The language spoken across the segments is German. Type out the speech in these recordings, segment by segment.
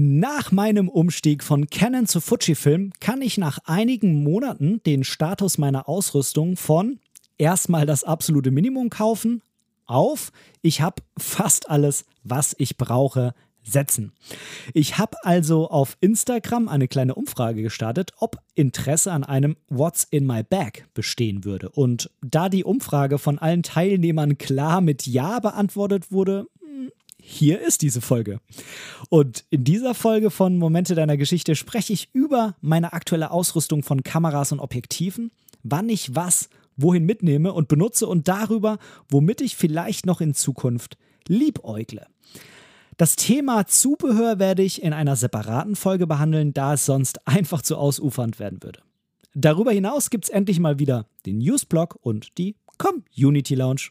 Nach meinem Umstieg von Canon zu Fujifilm kann ich nach einigen Monaten den Status meiner Ausrüstung von erstmal das absolute Minimum kaufen auf ich habe fast alles, was ich brauche, setzen. Ich habe also auf Instagram eine kleine Umfrage gestartet, ob Interesse an einem What's in my bag bestehen würde. Und da die Umfrage von allen Teilnehmern klar mit Ja beantwortet wurde, hier ist diese Folge. Und in dieser Folge von Momente deiner Geschichte spreche ich über meine aktuelle Ausrüstung von Kameras und Objektiven, wann ich was wohin mitnehme und benutze und darüber, womit ich vielleicht noch in Zukunft liebäugle. Das Thema Zubehör werde ich in einer separaten Folge behandeln, da es sonst einfach zu ausufernd werden würde. Darüber hinaus gibt es endlich mal wieder den Newsblog und die Community Lounge.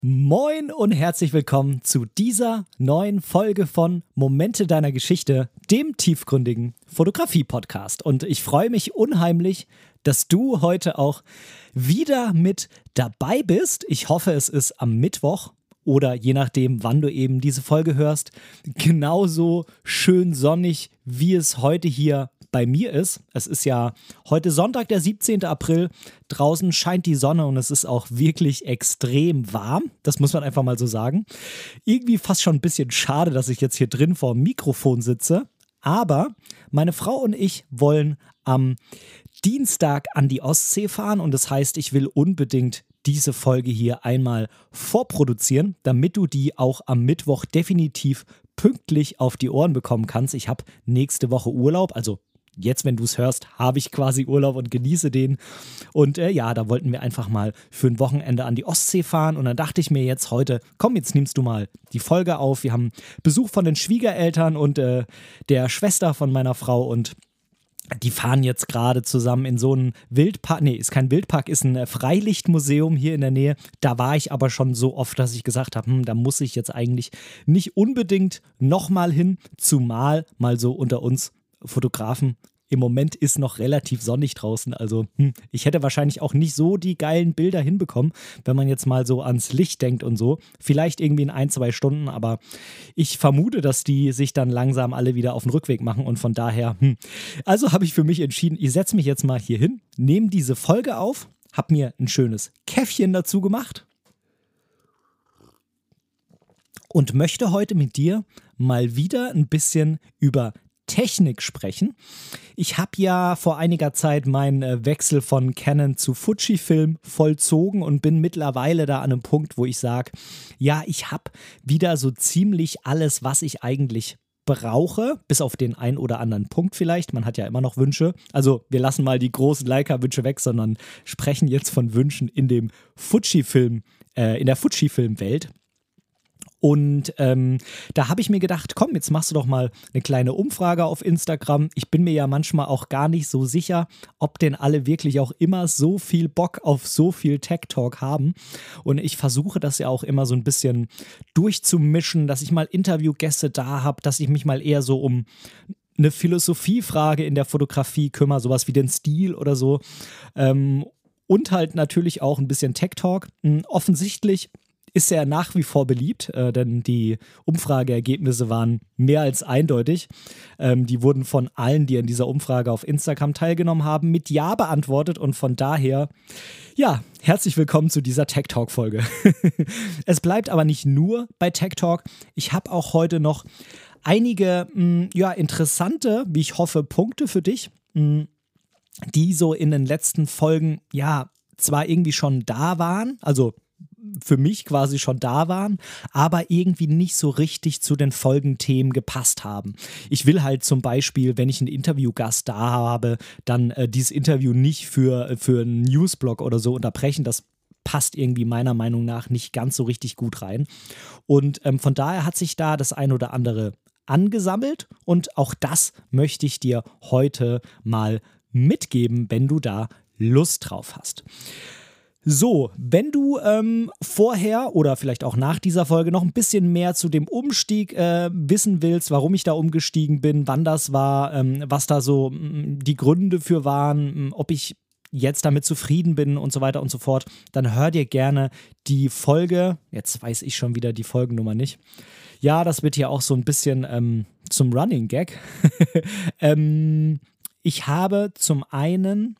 Moin und herzlich willkommen zu dieser neuen Folge von Momente deiner Geschichte, dem tiefgründigen Fotografie-Podcast. Und ich freue mich unheimlich, dass du heute auch wieder mit dabei bist. Ich hoffe, es ist am Mittwoch oder je nachdem, wann du eben diese Folge hörst, genauso schön sonnig, wie es heute hier bei mir ist. Es ist ja heute Sonntag, der 17. April. Draußen scheint die Sonne und es ist auch wirklich extrem warm. Das muss man einfach mal so sagen. Irgendwie fast schon ein bisschen schade, dass ich jetzt hier drin vor dem Mikrofon sitze. Aber meine Frau und ich wollen am Dienstag an die Ostsee fahren und das heißt, ich will unbedingt diese Folge hier einmal vorproduzieren, damit du die auch am Mittwoch definitiv pünktlich auf die Ohren bekommen kannst. Ich habe nächste Woche Urlaub, also jetzt, wenn du es hörst, habe ich quasi Urlaub und genieße den. Und äh, ja, da wollten wir einfach mal für ein Wochenende an die Ostsee fahren. Und dann dachte ich mir jetzt heute, komm, jetzt nimmst du mal die Folge auf. Wir haben Besuch von den Schwiegereltern und äh, der Schwester von meiner Frau und die fahren jetzt gerade zusammen in so einen Wildpark. Nee, ist kein Wildpark, ist ein äh, Freilichtmuseum hier in der Nähe. Da war ich aber schon so oft, dass ich gesagt habe, hm, da muss ich jetzt eigentlich nicht unbedingt nochmal hin, zumal mal so unter uns Fotografen im Moment ist noch relativ sonnig draußen. Also hm, ich hätte wahrscheinlich auch nicht so die geilen Bilder hinbekommen, wenn man jetzt mal so ans Licht denkt und so. Vielleicht irgendwie in ein, zwei Stunden, aber ich vermute, dass die sich dann langsam alle wieder auf den Rückweg machen und von daher, hm. also habe ich für mich entschieden, ich setze mich jetzt mal hier hin, nehme diese Folge auf, habe mir ein schönes Käffchen dazu gemacht und möchte heute mit dir mal wieder ein bisschen über Technik sprechen. Ich habe ja vor einiger Zeit meinen äh, Wechsel von Canon zu Fujifilm vollzogen und bin mittlerweile da an einem Punkt, wo ich sage, ja, ich habe wieder so ziemlich alles, was ich eigentlich brauche, bis auf den einen oder anderen Punkt vielleicht. Man hat ja immer noch Wünsche. Also wir lassen mal die großen Leica-Wünsche weg, sondern sprechen jetzt von Wünschen in dem Fujifilm, äh, in der Fujifilm-Welt. Und ähm, da habe ich mir gedacht, komm, jetzt machst du doch mal eine kleine Umfrage auf Instagram. Ich bin mir ja manchmal auch gar nicht so sicher, ob denn alle wirklich auch immer so viel Bock auf so viel Tech Talk haben. Und ich versuche das ja auch immer so ein bisschen durchzumischen, dass ich mal Interviewgäste da habe, dass ich mich mal eher so um eine Philosophiefrage in der Fotografie kümmere, sowas wie den Stil oder so. Ähm, und halt natürlich auch ein bisschen Tech Talk. Hm, offensichtlich ist er nach wie vor beliebt, äh, denn die Umfrageergebnisse waren mehr als eindeutig. Ähm, die wurden von allen, die an dieser Umfrage auf Instagram teilgenommen haben, mit Ja beantwortet und von daher, ja, herzlich willkommen zu dieser Tech Talk Folge. es bleibt aber nicht nur bei Tech Talk. Ich habe auch heute noch einige, mh, mm, ja, interessante, wie ich hoffe, Punkte für dich, mh, mm, die so in den letzten Folgen, ja, zwar irgendwie schon da waren, also für mich quasi schon da waren, aber irgendwie nicht so richtig zu den Folgenthemen gepasst haben. Ich will halt zum Beispiel, wenn ich einen Interviewgast da habe, dann äh, dieses Interview nicht für, für einen Newsblog oder so unterbrechen. Das passt irgendwie meiner Meinung nach nicht ganz so richtig gut rein. Und ähm, von daher hat sich da das ein oder andere angesammelt und auch das möchte ich dir heute mal mitgeben, wenn du da Lust drauf hast. So, wenn du ähm, vorher oder vielleicht auch nach dieser Folge noch ein bisschen mehr zu dem Umstieg äh, wissen willst, warum ich da umgestiegen bin, wann das war, ähm, was da so mm, die Gründe für waren, mm, ob ich jetzt damit zufrieden bin und so weiter und so fort, dann hör dir gerne die Folge, jetzt weiß ich schon wieder die Folgennummer nicht. Ja, das wird hier auch so ein bisschen ähm, zum Running Gag. ähm, ich habe zum einen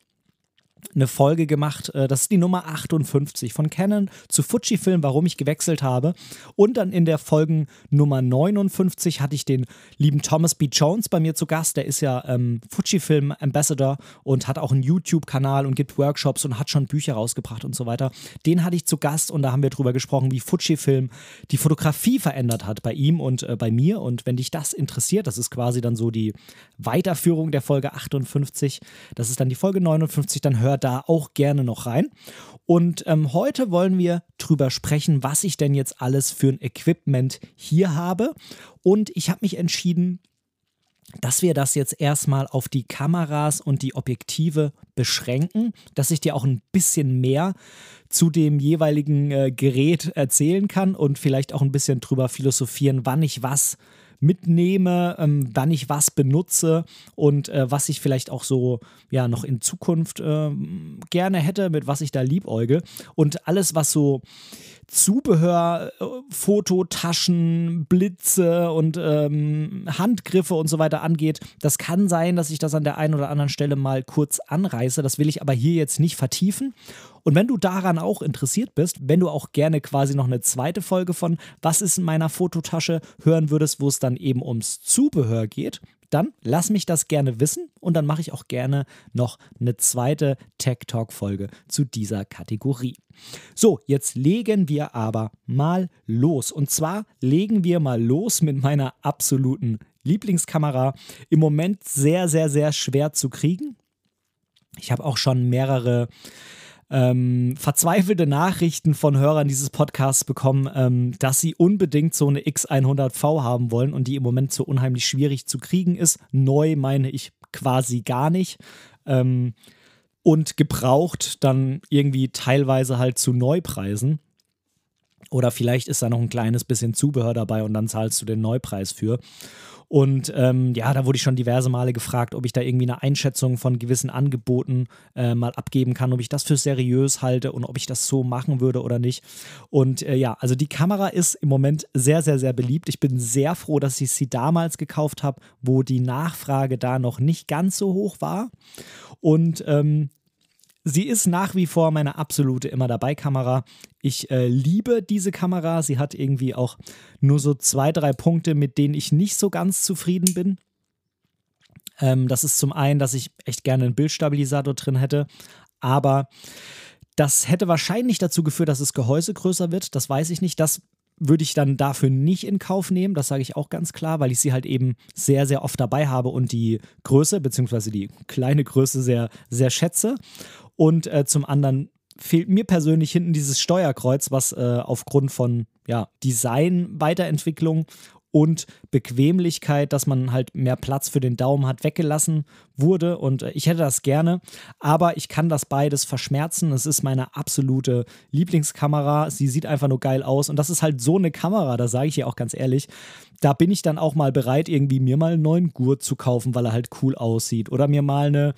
eine Folge gemacht. Äh, das ist die Nummer 58 von Canon zu Fujifilm, warum ich gewechselt habe. Und dann in der Folgen Nummer 59 hatte ich den lieben Thomas B. Jones bei mir zu Gast. Der ist ja ähm, Fujifilm Ambassador und hat auch einen YouTube-Kanal und gibt Workshops und hat schon Bücher rausgebracht und so weiter. Den hatte ich zu Gast und da haben wir drüber gesprochen, wie Fujifilm die Fotografie verändert hat bei ihm und äh, bei mir. Und wenn dich das interessiert, das ist quasi dann so die Weiterführung der Folge 58. Das ist dann die Folge 59, dann hör hör da auch gerne noch rein. Und ähm, heute wollen wir drüber sprechen, was ich denn jetzt alles für ein Equipment hier habe. Und ich habe mich entschieden, dass wir das jetzt erstmal auf die Kameras und die Objektive beschränken, dass ich dir auch ein bisschen mehr zu dem jeweiligen äh, Gerät erzählen kann und vielleicht auch ein bisschen drüber philosophieren, wann ich was mitnehme, ähm, wann ich was benutze und äh, was ich vielleicht auch so ja noch in Zukunft äh, gerne hätte, mit was ich da liebäuge. Und alles, was so Zubehör, Fototaschen, Blitze und ähm, Handgriffe und so weiter angeht. Das kann sein, dass ich das an der einen oder anderen Stelle mal kurz anreiße. Das will ich aber hier jetzt nicht vertiefen. Und wenn du daran auch interessiert bist, wenn du auch gerne quasi noch eine zweite Folge von Was ist in meiner Fototasche hören würdest, wo es dann eben ums Zubehör geht, dann lass mich das gerne wissen und dann mache ich auch gerne noch eine zweite Tech Talk Folge zu dieser Kategorie. So, jetzt legen wir aber mal los. Und zwar legen wir mal los mit meiner absoluten Lieblingskamera. Im Moment sehr, sehr, sehr schwer zu kriegen. Ich habe auch schon mehrere ähm, verzweifelte Nachrichten von Hörern dieses Podcasts bekommen, ähm, dass sie unbedingt so eine X100V haben wollen und die im Moment so unheimlich schwierig zu kriegen ist. Neu meine ich quasi gar nicht. Ähm, und gebraucht dann irgendwie teilweise halt zu Neupreisen. Oder vielleicht ist da noch ein kleines bisschen Zubehör dabei und dann zahlst du den Neupreis für. Und ähm, ja, da wurde ich schon diverse Male gefragt, ob ich da irgendwie eine Einschätzung von gewissen Angeboten äh, mal abgeben kann, ob ich das für seriös halte und ob ich das so machen würde oder nicht. Und äh, ja, also die Kamera ist im Moment sehr, sehr, sehr beliebt. Ich bin sehr froh, dass ich sie damals gekauft habe, wo die Nachfrage da noch nicht ganz so hoch war. Und ähm, Sie ist nach wie vor meine absolute immer dabei Kamera. Ich äh, liebe diese Kamera. Sie hat irgendwie auch nur so zwei, drei Punkte, mit denen ich nicht so ganz zufrieden bin. Ähm, das ist zum einen, dass ich echt gerne einen Bildstabilisator drin hätte, aber das hätte wahrscheinlich dazu geführt, dass das Gehäuse größer wird. Das weiß ich nicht. Das würde ich dann dafür nicht in Kauf nehmen. Das sage ich auch ganz klar, weil ich sie halt eben sehr, sehr oft dabei habe und die Größe, beziehungsweise die kleine Größe sehr, sehr schätze. Und äh, zum anderen fehlt mir persönlich hinten dieses Steuerkreuz, was äh, aufgrund von ja, Design-Weiterentwicklung und Bequemlichkeit, dass man halt mehr Platz für den Daumen hat, weggelassen wurde. Und äh, ich hätte das gerne, aber ich kann das beides verschmerzen. Es ist meine absolute Lieblingskamera. Sie sieht einfach nur geil aus. Und das ist halt so eine Kamera, da sage ich ja auch ganz ehrlich. Da bin ich dann auch mal bereit, irgendwie mir mal einen neuen Gurt zu kaufen, weil er halt cool aussieht. Oder mir mal eine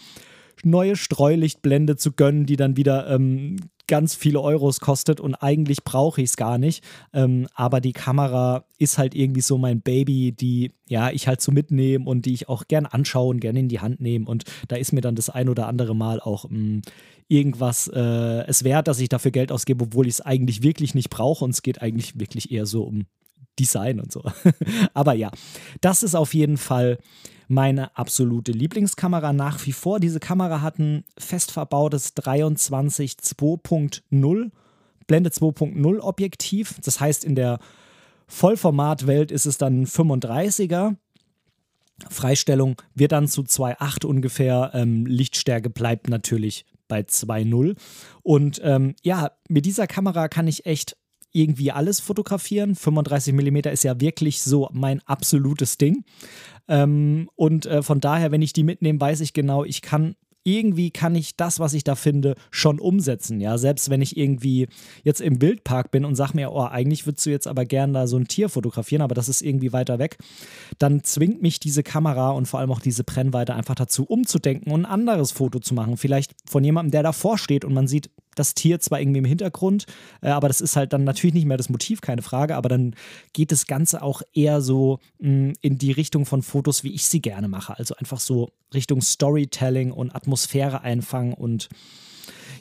neue Streulichtblende zu gönnen, die dann wieder ähm, ganz viele Euros kostet und eigentlich brauche ich es gar nicht. Ähm, aber die Kamera ist halt irgendwie so mein Baby, die ja ich halt so mitnehme und die ich auch gern anschaue und gern in die Hand nehme. Und da ist mir dann das ein oder andere Mal auch mh, hm, irgendwas äh, es wert, dass ich dafür Geld ausgebe, obwohl ich es eigentlich wirklich nicht brauche. Und es geht eigentlich wirklich eher so um Design und so. aber ja, das ist auf jeden Fall meine absolute Lieblingskamera nach wie vor. Diese Kamera hat ein fest verbautes 23 2.0 Blende 2.0 Objektiv. Das heißt, in der Vollformatwelt ist es dann ein 35er. Freistellung wird dann zu 2,8 ungefähr. Ähm, Lichtstärke bleibt natürlich bei 2,0. Und ähm, ja, mit dieser Kamera kann ich echt irgendwie alles fotografieren. 35 mm ist ja wirklich so mein absolutes Ding. Ähm, und äh, von daher, wenn ich die mitnehme, weiß ich genau, ich kann irgendwie kann ich das, was ich da finde, schon umsetzen. Ja, selbst wenn ich irgendwie jetzt im Wildpark bin und sage mir, oh, eigentlich würdest du jetzt aber gern da so ein Tier fotografieren, aber das ist irgendwie weiter weg, dann zwingt mich diese Kamera und vor allem auch diese Brennweite einfach dazu, umzudenken und ein anderes Foto zu machen. Vielleicht von jemandem, der davor steht und man sieht, das Tier zwar irgendwie im Hintergrund, äh, aber das ist halt dann natürlich nicht mehr das Motiv, keine Frage, aber dann geht das Ganze auch eher so mh, mm, in die Richtung von Fotos, wie ich sie gerne mache. Also einfach so Richtung Storytelling und Atmosphäre einfangen und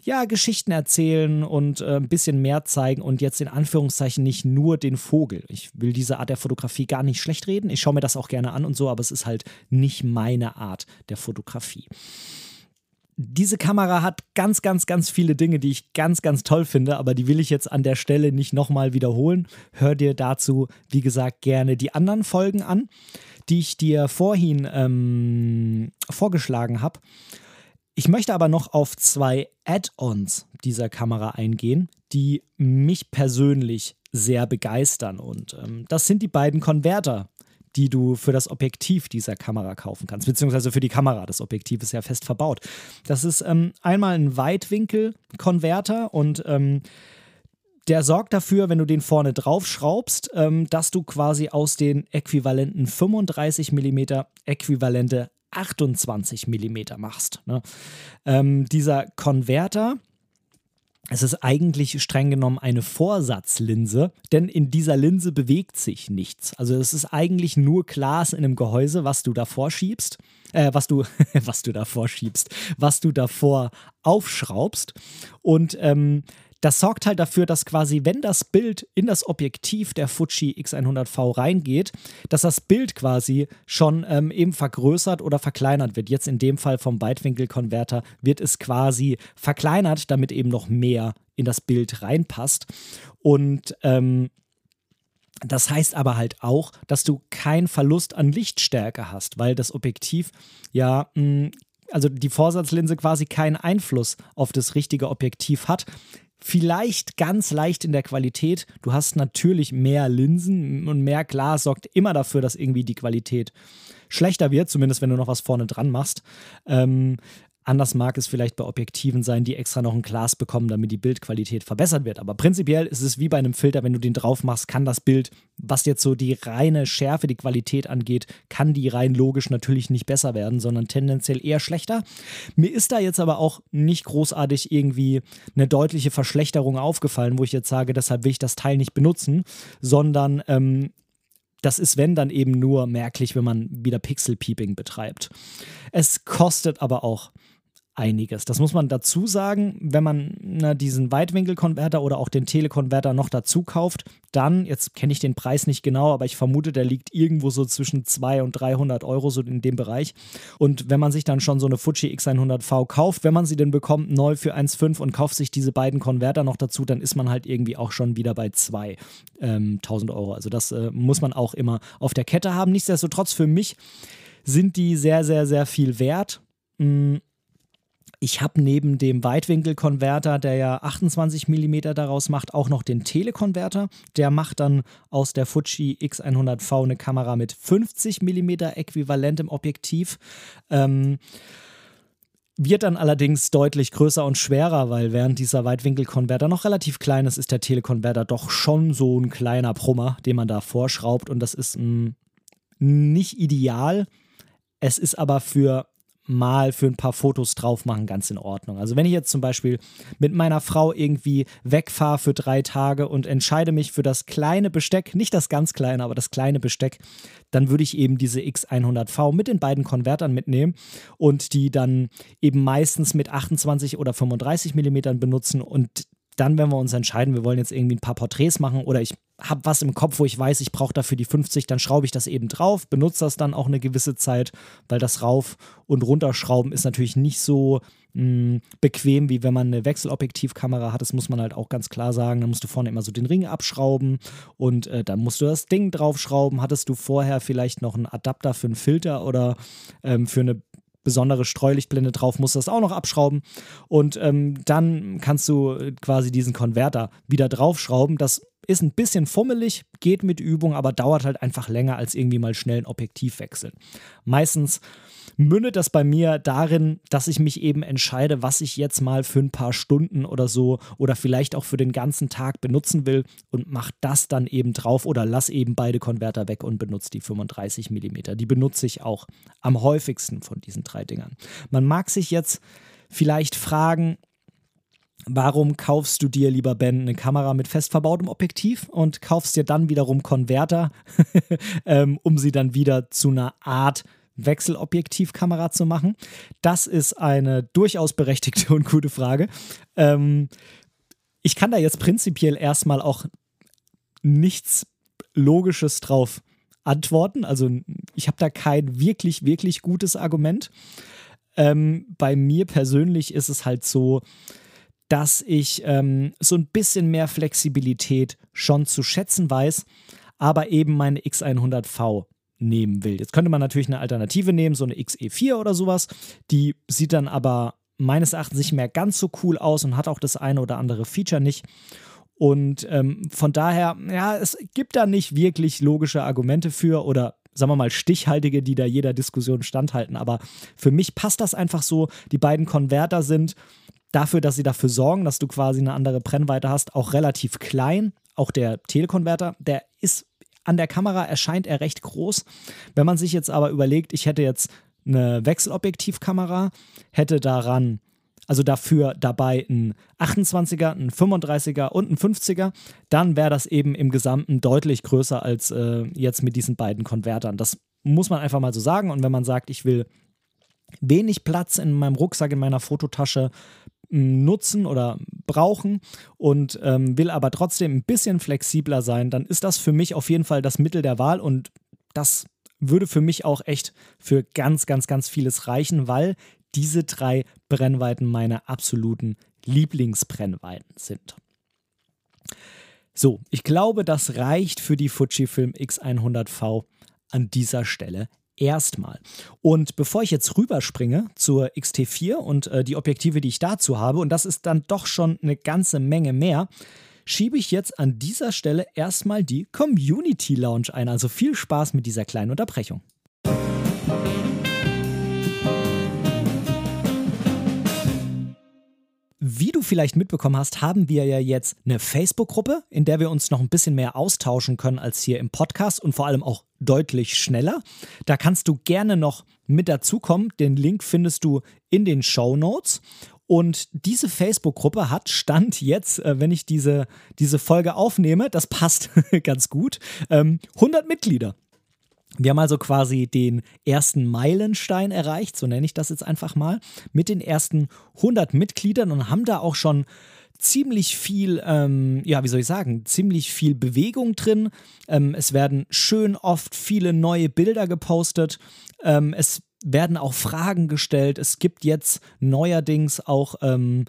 ja, Geschichten erzählen und äh, ein bisschen mehr zeigen und jetzt in Anführungszeichen nicht nur den Vogel. Ich will diese Art der Fotografie gar nicht schlecht reden. Ich schaue mir das auch gerne an und so, aber es ist halt nicht meine Art der Fotografie diese Kamera hat ganz, ganz, ganz viele Dinge, die ich ganz, ganz toll finde, aber die will ich jetzt an der Stelle nicht nochmal wiederholen. Hör dir dazu, wie gesagt, gerne die anderen Folgen an, die ich dir vorhin ähm, vorgeschlagen habe. Ich möchte aber noch auf zwei Add-ons dieser Kamera eingehen, die mich persönlich sehr begeistern. Und ähm, das sind die beiden Konverter, die du für das Objektiv dieser Kamera kaufen kannst, beziehungsweise für die Kamera. Das Objektiv ist ja fest verbaut. Das ist ähm, einmal ein Weitwinkel-Konverter und ähm, der sorgt dafür, wenn du den vorne drauf schraubst, ähm, dass du quasi aus den äquivalenten 35 mm äquivalente 28 mm machst. Ne? Ähm, dieser Konverter es ist eigentlich streng genommen eine Vorsatzlinse, denn in dieser Linse bewegt sich nichts. Also es ist eigentlich nur Glas in einem Gehäuse, was du davor schiebst, äh, was du, was du davor schiebst, was du davor aufschraubst. Und ähm, das sorgt halt dafür, dass quasi, wenn das Bild in das Objektiv der Fuji X100V reingeht, dass das Bild quasi schon ähm, eben vergrößert oder verkleinert wird. Jetzt in dem Fall vom Weitwinkelkonverter wird es quasi verkleinert, damit eben noch mehr in das Bild reinpasst. Und ähm, das heißt aber halt auch, dass du keinen Verlust an Lichtstärke hast, weil das Objektiv ja mh, mm, also die Vorsatzlinse quasi keinen Einfluss auf das richtige Objektiv hat vielleicht ganz leicht in der Qualität. Du hast natürlich mehr Linsen und mehr Glas sorgt immer dafür, dass irgendwie die Qualität schlechter wird, zumindest wenn du noch was vorne dran machst. Ähm, Anders mag es vielleicht bei Objektiven sein, die extra noch ein Glas bekommen, damit die Bildqualität verbessert wird. Aber prinzipiell ist es wie bei einem Filter, wenn du den drauf machst, kann das Bild, was jetzt so die reine Schärfe, die Qualität angeht, kann die rein logisch natürlich nicht besser werden, sondern tendenziell eher schlechter. Mir ist da jetzt aber auch nicht großartig irgendwie eine deutliche Verschlechterung aufgefallen, wo ich jetzt sage, deshalb will ich das Teil nicht benutzen, sondern ähm, das ist, wenn dann eben nur merklich, wenn man wieder Pixel-Peeping betreibt. Es kostet aber auch einiges. Das muss man dazu sagen, wenn man na, diesen Weitwinkelkonverter oder auch den Telekonverter noch dazu kauft, dann, jetzt kenne ich den Preis nicht genau, aber ich vermute, der liegt irgendwo so zwischen 200 und 300 Euro, so in dem Bereich. Und wenn man sich dann schon so eine Fuji X100V kauft, wenn man sie denn bekommt, neu für 1,5 und kauft sich diese beiden Konverter noch dazu, dann ist man halt irgendwie auch schon wieder bei 2000 ähm, Euro. Also das äh, muss man auch immer auf der Kette haben. Nichtsdestotrotz für mich sind die sehr, sehr, sehr viel wert. Hm ich habe neben dem Weitwinkelkonverter, der ja 28 mm daraus macht, auch noch den Telekonverter. Der macht dann aus der Fuji X100V eine Kamera mit 50 mm äquivalentem Objektiv. Ähm, wird dann allerdings deutlich größer und schwerer, weil während dieser Weitwinkelkonverter noch relativ klein ist, ist der Telekonverter doch schon so ein kleiner Brummer, den man da vorschraubt und das ist mh, mm, nicht ideal. Es ist aber für mal für ein paar Fotos drauf machen, ganz in Ordnung. Also wenn ich jetzt zum Beispiel mit meiner Frau irgendwie wegfahre für drei Tage und entscheide mich für das kleine Besteck, nicht das ganz kleine, aber das kleine Besteck, dann würde ich eben diese X100V mit den beiden Konvertern mitnehmen und die dann eben meistens mit 28 oder 35 Millimetern benutzen und dann, wenn wir uns entscheiden, wir wollen jetzt irgendwie ein paar Porträts machen oder ich habe was im Kopf, wo ich weiß, ich brauche dafür die 50, dann schraube ich das eben drauf, benutze das dann auch eine gewisse Zeit, weil das Rauf- und Runterschrauben ist natürlich nicht so mh, mm, bequem, wie wenn man eine Wechselobjektivkamera hat. Das muss man halt auch ganz klar sagen. Da musst du vorne immer so den Ring abschrauben und äh, dann musst du das Ding draufschrauben. Hattest du vorher vielleicht noch einen Adapter für einen Filter oder ähm, für eine besondere Streulichtblende drauf, musst das auch noch abschrauben und ähm, dann kannst du quasi diesen Konverter wieder draufschrauben. Das ist ein bisschen fummelig, geht mit Übung, aber dauert halt einfach länger als irgendwie mal schnell ein Objektiv wechseln. Meistens mündet das bei mir darin, dass ich mich eben entscheide, was ich jetzt mal für ein paar Stunden oder so oder vielleicht auch für den ganzen Tag benutzen will und mache das dann eben drauf oder lass eben beide Konverter weg und benutze die 35 mm. Die benutze ich auch am häufigsten von diesen drei Dingern. Man mag sich jetzt vielleicht fragen, Warum kaufst du dir, lieber Ben, eine Kamera mit fest verbautem Objektiv und kaufst dir dann wiederum Konverter, ähm, um sie dann wieder zu einer Art Wechselobjektivkamera zu machen? Das ist eine durchaus berechtigte und gute Frage. Ähm, ich kann da jetzt prinzipiell erstmal auch nichts Logisches drauf antworten. Also ich habe da kein wirklich, wirklich gutes Argument. Ähm, bei mir persönlich ist es halt so, dass ich ähm, so ein bisschen mehr Flexibilität schon zu schätzen weiß, aber eben meine X100V nehmen will. Jetzt könnte man natürlich eine Alternative nehmen, so eine XE4 oder sowas. Die sieht dann aber meines Erachtens nicht mehr ganz so cool aus und hat auch das eine oder andere Feature nicht. Und ähm, von daher, ja, es gibt da nicht wirklich logische Argumente für oder sagen wir mal, stichhaltige, die da jeder Diskussion standhalten. Aber für mich passt das einfach so. Die beiden Konverter sind dafür, dass sie dafür sorgen, dass du quasi eine andere Brennweite hast, auch relativ klein. Auch der Telekonverter, der ist an der Kamera, erscheint er recht groß. Wenn man sich jetzt aber überlegt, ich hätte jetzt eine Wechselobjektivkamera, hätte daran, also dafür dabei ein 28er, ein 35er und ein 50er, dann wäre das eben im Gesamten deutlich größer als äh, jetzt mit diesen beiden Konvertern. Das muss man einfach mal so sagen. Und wenn man sagt, ich will wenig Platz in meinem Rucksack, in meiner Fototasche nutzen oder brauchen und ähm, will aber trotzdem ein bisschen flexibler sein, dann ist das für mich auf jeden Fall das Mittel der Wahl und das würde für mich auch echt für ganz, ganz, ganz vieles reichen, weil diese drei Brennweiten meine absoluten Lieblingsbrennweiten sind. So, ich glaube, das reicht für die Fujifilm X100V an dieser Stelle erstmal. Und bevor ich jetzt rüberspringe zur XT4 und äh, die Objektive, die ich dazu habe, und das ist dann doch schon eine ganze Menge mehr, schiebe ich jetzt an dieser Stelle erstmal die Community Lounge ein. Also viel Spaß mit dieser kleinen Unterbrechung. Wie du vielleicht mitbekommen hast, haben wir ja jetzt eine Facebook-Gruppe, in der wir uns noch ein bisschen mehr austauschen können als hier im Podcast und vor allem auch deutlich schneller. Da kannst du gerne noch mit dazukommen. Den Link findest du in den Show Notes. Und diese Facebook-Gruppe hat Stand jetzt, äh, wenn ich diese, diese Folge aufnehme, das passt ganz gut, 100 ähm, Mitglieder. Wir haben also quasi den ersten Meilenstein erreicht, so nenne ich das jetzt einfach mal, mit den ersten 100 Mitgliedern und haben da auch schon ziemlich viel, ähm, ja, wie soll ich sagen, ziemlich viel Bewegung drin. Ähm, es werden schön oft viele neue Bilder gepostet. Ähm, es werden auch Fragen gestellt. Es gibt jetzt neuerdings auch ähm,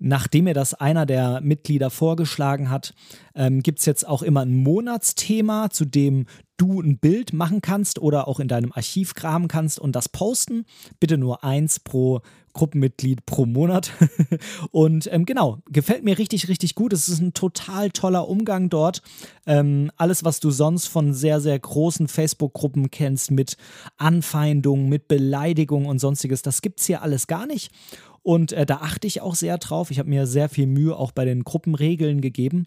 nachdem mir das einer der Mitglieder vorgeschlagen hat, ähm, gibt es jetzt auch immer ein Monatsthema, zu dem du ein Bild machen kannst oder auch in deinem Archiv graben kannst und das posten. Bitte nur eins pro Gruppenmitglied pro Monat. und ähm, genau, gefällt mir richtig, richtig gut. Es ist ein total toller Umgang dort. Ähm, alles, was du sonst von sehr, sehr großen Facebook-Gruppen kennst, mit Anfeindungen, mit Beleidigungen und sonstiges, das gibt es hier alles gar nicht. Und äh, da achte ich auch sehr drauf. Ich habe mir sehr viel Mühe auch bei den Gruppenregeln gegeben.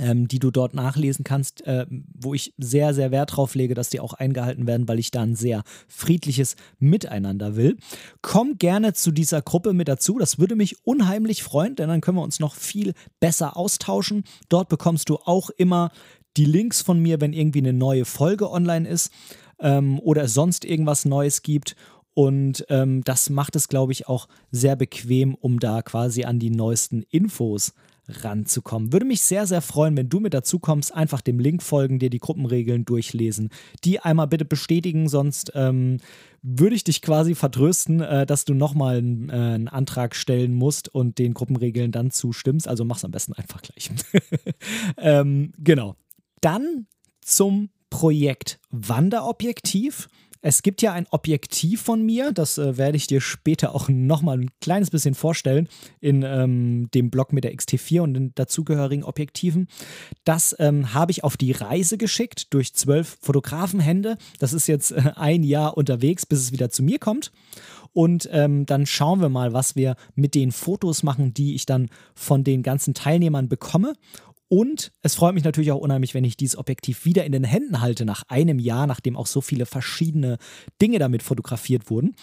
Ähm, die du dort nachlesen kannst, äh, wo ich sehr, sehr Wert drauf lege, dass die auch eingehalten werden, weil ich da ein sehr friedliches Miteinander will. Komm gerne zu dieser Gruppe mit dazu, das würde mich unheimlich freuen, denn dann können wir uns noch viel besser austauschen. Dort bekommst du auch immer die Links von mir, wenn irgendwie eine neue Folge online ist ähm, oder es sonst irgendwas Neues gibt. Und ähm, das macht es, glaube ich, auch sehr bequem, um da quasi an die neuesten Infos ranzukommen. Würde mich sehr, sehr freuen, wenn du mit dazu kommst. Einfach dem Link folgen, dir die Gruppenregeln durchlesen. Die einmal bitte bestätigen, sonst ähm, würde ich dich quasi vertrösten, äh, dass du nochmal einen, äh, einen Antrag stellen musst und den Gruppenregeln dann zustimmst. Also mach's am besten einfach gleich. ähm, genau. Dann zum Projekt Wanderobjektiv. Es gibt ja ein Objektiv von mir, das äh, werde ich dir später auch nochmal ein kleines bisschen vorstellen in ähm, dem Blog mit der XT4 und den dazugehörigen Objektiven. Das ähm, habe ich auf die Reise geschickt durch zwölf Fotografenhände. Das ist jetzt äh, ein Jahr unterwegs, bis es wieder zu mir kommt. Und ähm, dann schauen wir mal, was wir mit den Fotos machen, die ich dann von den ganzen Teilnehmern bekomme. Und es freut mich natürlich auch unheimlich, wenn ich dieses Objektiv wieder in den Händen halte, nach einem Jahr, nachdem auch so viele verschiedene Dinge damit fotografiert wurden.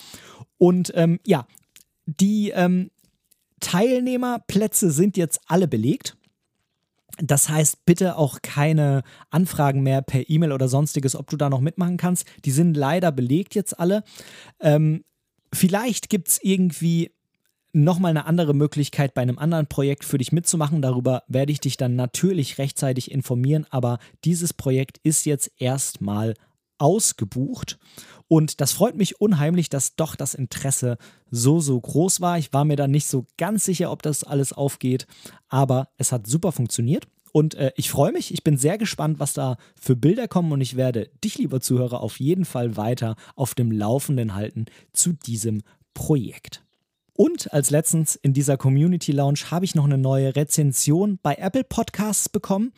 Und ähm, ja, die ähm, Teilnehmerplätze sind jetzt alle belegt. Das heißt, bitte auch keine Anfragen mehr per E-Mail oder sonstiges, ob du da noch mitmachen kannst. Die sind leider belegt jetzt alle. Ähm, vielleicht gibt es irgendwie nochmal eine andere Möglichkeit bei einem anderen Projekt für dich mitzumachen. Darüber werde ich dich dann natürlich rechtzeitig informieren, aber dieses Projekt ist jetzt erstmal ausgebucht. Und das freut mich unheimlich, dass doch das Interesse so, so groß war. Ich war mir da nicht so ganz sicher, ob das alles aufgeht, aber es hat super funktioniert. Und äh, ich freue mich, ich bin sehr gespannt, was da für Bilder kommen und ich werde dich, lieber Zuhörer, auf jeden Fall weiter auf dem Laufenden halten zu diesem Projekt. Und als letztens in dieser Community Lounge habe ich noch eine neue Rezension bei Apple Podcasts bekommen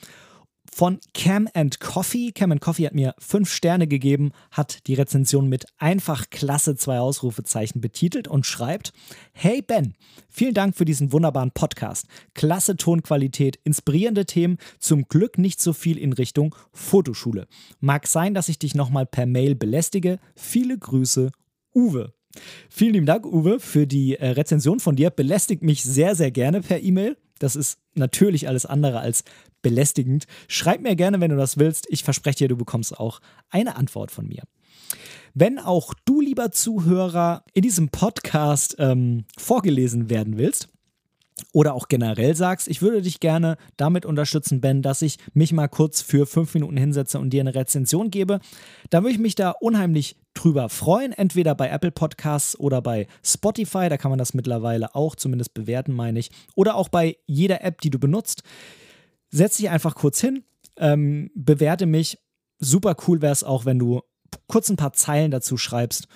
von Cam and Coffee. Cam and Coffee hat mir fünf Sterne gegeben, hat die Rezension mit einfach klasse zwei Ausrufezeichen betitelt und schreibt: Hey Ben, vielen Dank für diesen wunderbaren Podcast. Klasse Tonqualität, inspirierende Themen, zum Glück nicht so viel in Richtung Fotoschule. Mag sein, dass ich dich nochmal per Mail belästige. Viele Grüße, Uwe. Vielen lieben Dank, Uwe, für die äh, Rezension von dir. Belästigt mich sehr, sehr gerne per E-Mail. Das ist natürlich alles andere als belästigend. Schreib mir gerne, wenn du das willst. Ich verspreche dir, du bekommst auch eine Antwort von mir. Wenn auch du, lieber Zuhörer, in diesem Podcast ähm, vorgelesen werden willst, oder auch generell sagst, ich würde dich gerne damit unterstützen, Ben, dass ich mich mal kurz für fünf Minuten hinsetze und dir eine Rezension gebe, dann würde ich mich da unheimlich drüber freuen, entweder bei Apple Podcasts oder bei Spotify, da kann man das mittlerweile auch zumindest bewerten, meine ich, oder auch bei jeder App, die du benutzt. Setz dich einfach kurz hin, ähm, bewerte mich. Super cool wäre es auch, wenn du kurz ein paar Zeilen dazu schreibst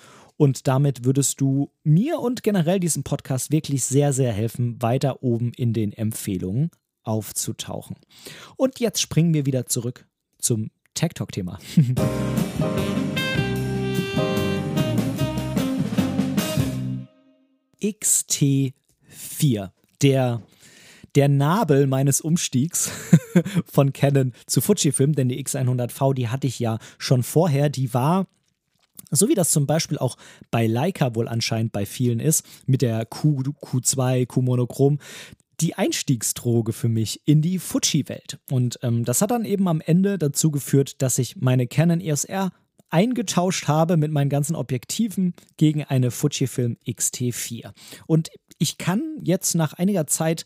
und damit würdest du mir und generell diesem Podcast wirklich sehr, sehr helfen, weiter oben in den Empfehlungen aufzutauchen. Und jetzt springen wir wieder zurück zum Tech Talk-Thema. XT4, der der Nabel meines Umstiegs von Canon zu Fujifilm, denn die X100V, die hatte ich ja schon vorher, die war so wie das zum Beispiel auch bei Leica wohl anscheinend bei vielen ist, mit der Q, Q2, Q-Monochrom, die Einstiegsdroge für mich in die Fuji-Welt. Und ähm, das hat dann eben am Ende dazu geführt, dass ich meine Canon EOS R eingetauscht habe mit meinen ganzen Objektiven gegen eine Fujifilm X-T4. Und ich kann jetzt nach einiger Zeit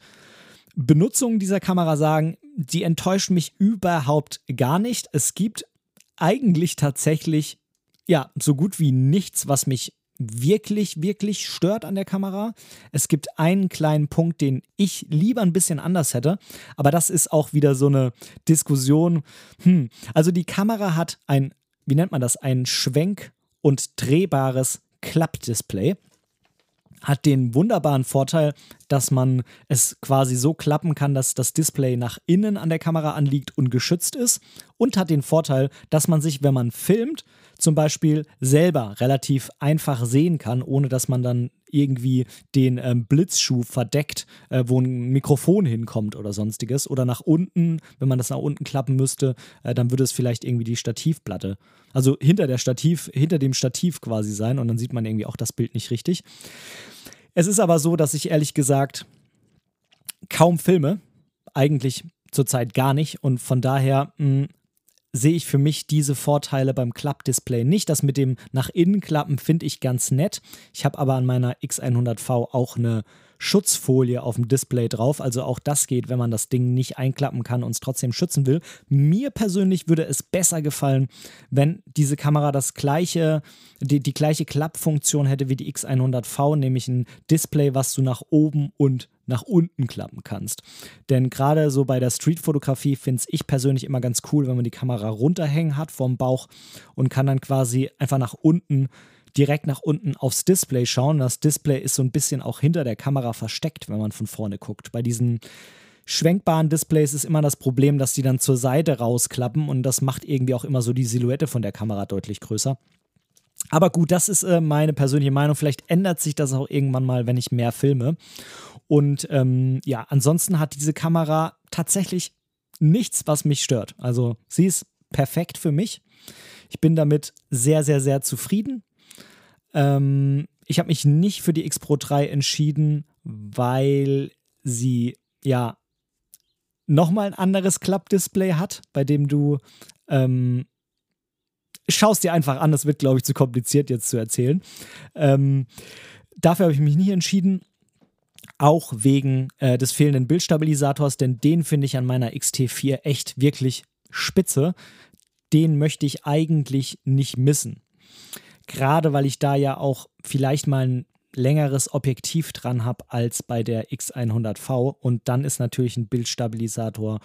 Benutzung dieser Kamera sagen, die enttäuscht mich überhaupt gar nicht. Es gibt eigentlich tatsächlich ja, so gut wie nichts, was mich wirklich, wirklich stört an der Kamera. Es gibt einen kleinen Punkt, den ich lieber ein bisschen anders hätte, aber das ist auch wieder so eine Diskussion. Hm. Also die Kamera hat ein, wie nennt man das, ein schwenk- und drehbares Klappdisplay hat den wunderbaren Vorteil, dass man es quasi so klappen kann, dass das Display nach innen an der Kamera anliegt und geschützt ist und hat den Vorteil, dass man sich, wenn man filmt, zum Beispiel selber relativ einfach sehen kann, ohne dass man dann irgendwie den ähm, Blitzschuh verdeckt, äh, wo ein Mikrofon hinkommt oder sonstiges. Oder nach unten, wenn man das nach unten klappen müsste, äh, dann würde es vielleicht irgendwie die Stativplatte, also hinter der Stativ, hinter dem Stativ quasi sein und dann sieht man irgendwie auch das Bild nicht richtig. Es ist aber so, dass ich ehrlich gesagt kaum filme, eigentlich zurzeit gar nicht und von daher mh, hm, sehe ich für mich diese Vorteile beim Klappdisplay nicht. Das mit dem nach innen klappen finde ich ganz nett. Ich habe aber an meiner X100V auch eine Schutzfolie auf dem Display drauf. Also auch das geht, wenn man das Ding nicht einklappen kann und es trotzdem schützen will. Mir persönlich würde es besser gefallen, wenn diese Kamera das gleiche, die, die gleiche Klappfunktion hätte wie die X100V, nämlich ein Display, was du nach oben und nach unten klappen kannst. Denn gerade so bei der Streetfotografie finde ich persönlich immer ganz cool, wenn man die Kamera runterhängen hat vom Bauch und kann dann quasi einfach nach unten direkt nach unten aufs Display schauen. Das Display ist so ein bisschen auch hinter der Kamera versteckt, wenn man von vorne guckt. Bei diesen schwenkbaren Displays ist immer das Problem, dass die dann zur Seite rausklappen und das macht irgendwie auch immer so die Silhouette von der Kamera deutlich größer. Aber gut, das ist äh, meine persönliche Meinung. Vielleicht ändert sich das auch irgendwann mal, wenn ich mehr filme. Und ähm, ja, ansonsten hat diese Kamera tatsächlich nichts, was mich stört. Also sie ist perfekt für mich. Ich bin damit sehr, sehr, sehr zufrieden. Ähm, ich habe mich nicht für die X Pro 3 entschieden, weil sie ja nochmal ein anderes Klappdisplay hat, bei dem du ähm, schaust dir einfach an. Das wird, glaube ich, zu kompliziert jetzt zu erzählen. Ähm, dafür habe ich mich nicht entschieden. Auch wegen äh, des fehlenden Bildstabilisators, denn den finde ich an meiner XT4 echt wirklich spitze. Den möchte ich eigentlich nicht missen. Gerade weil ich da ja auch vielleicht mal ein längeres Objektiv dran habe als bei der X100V und dann ist natürlich ein Bildstabilisator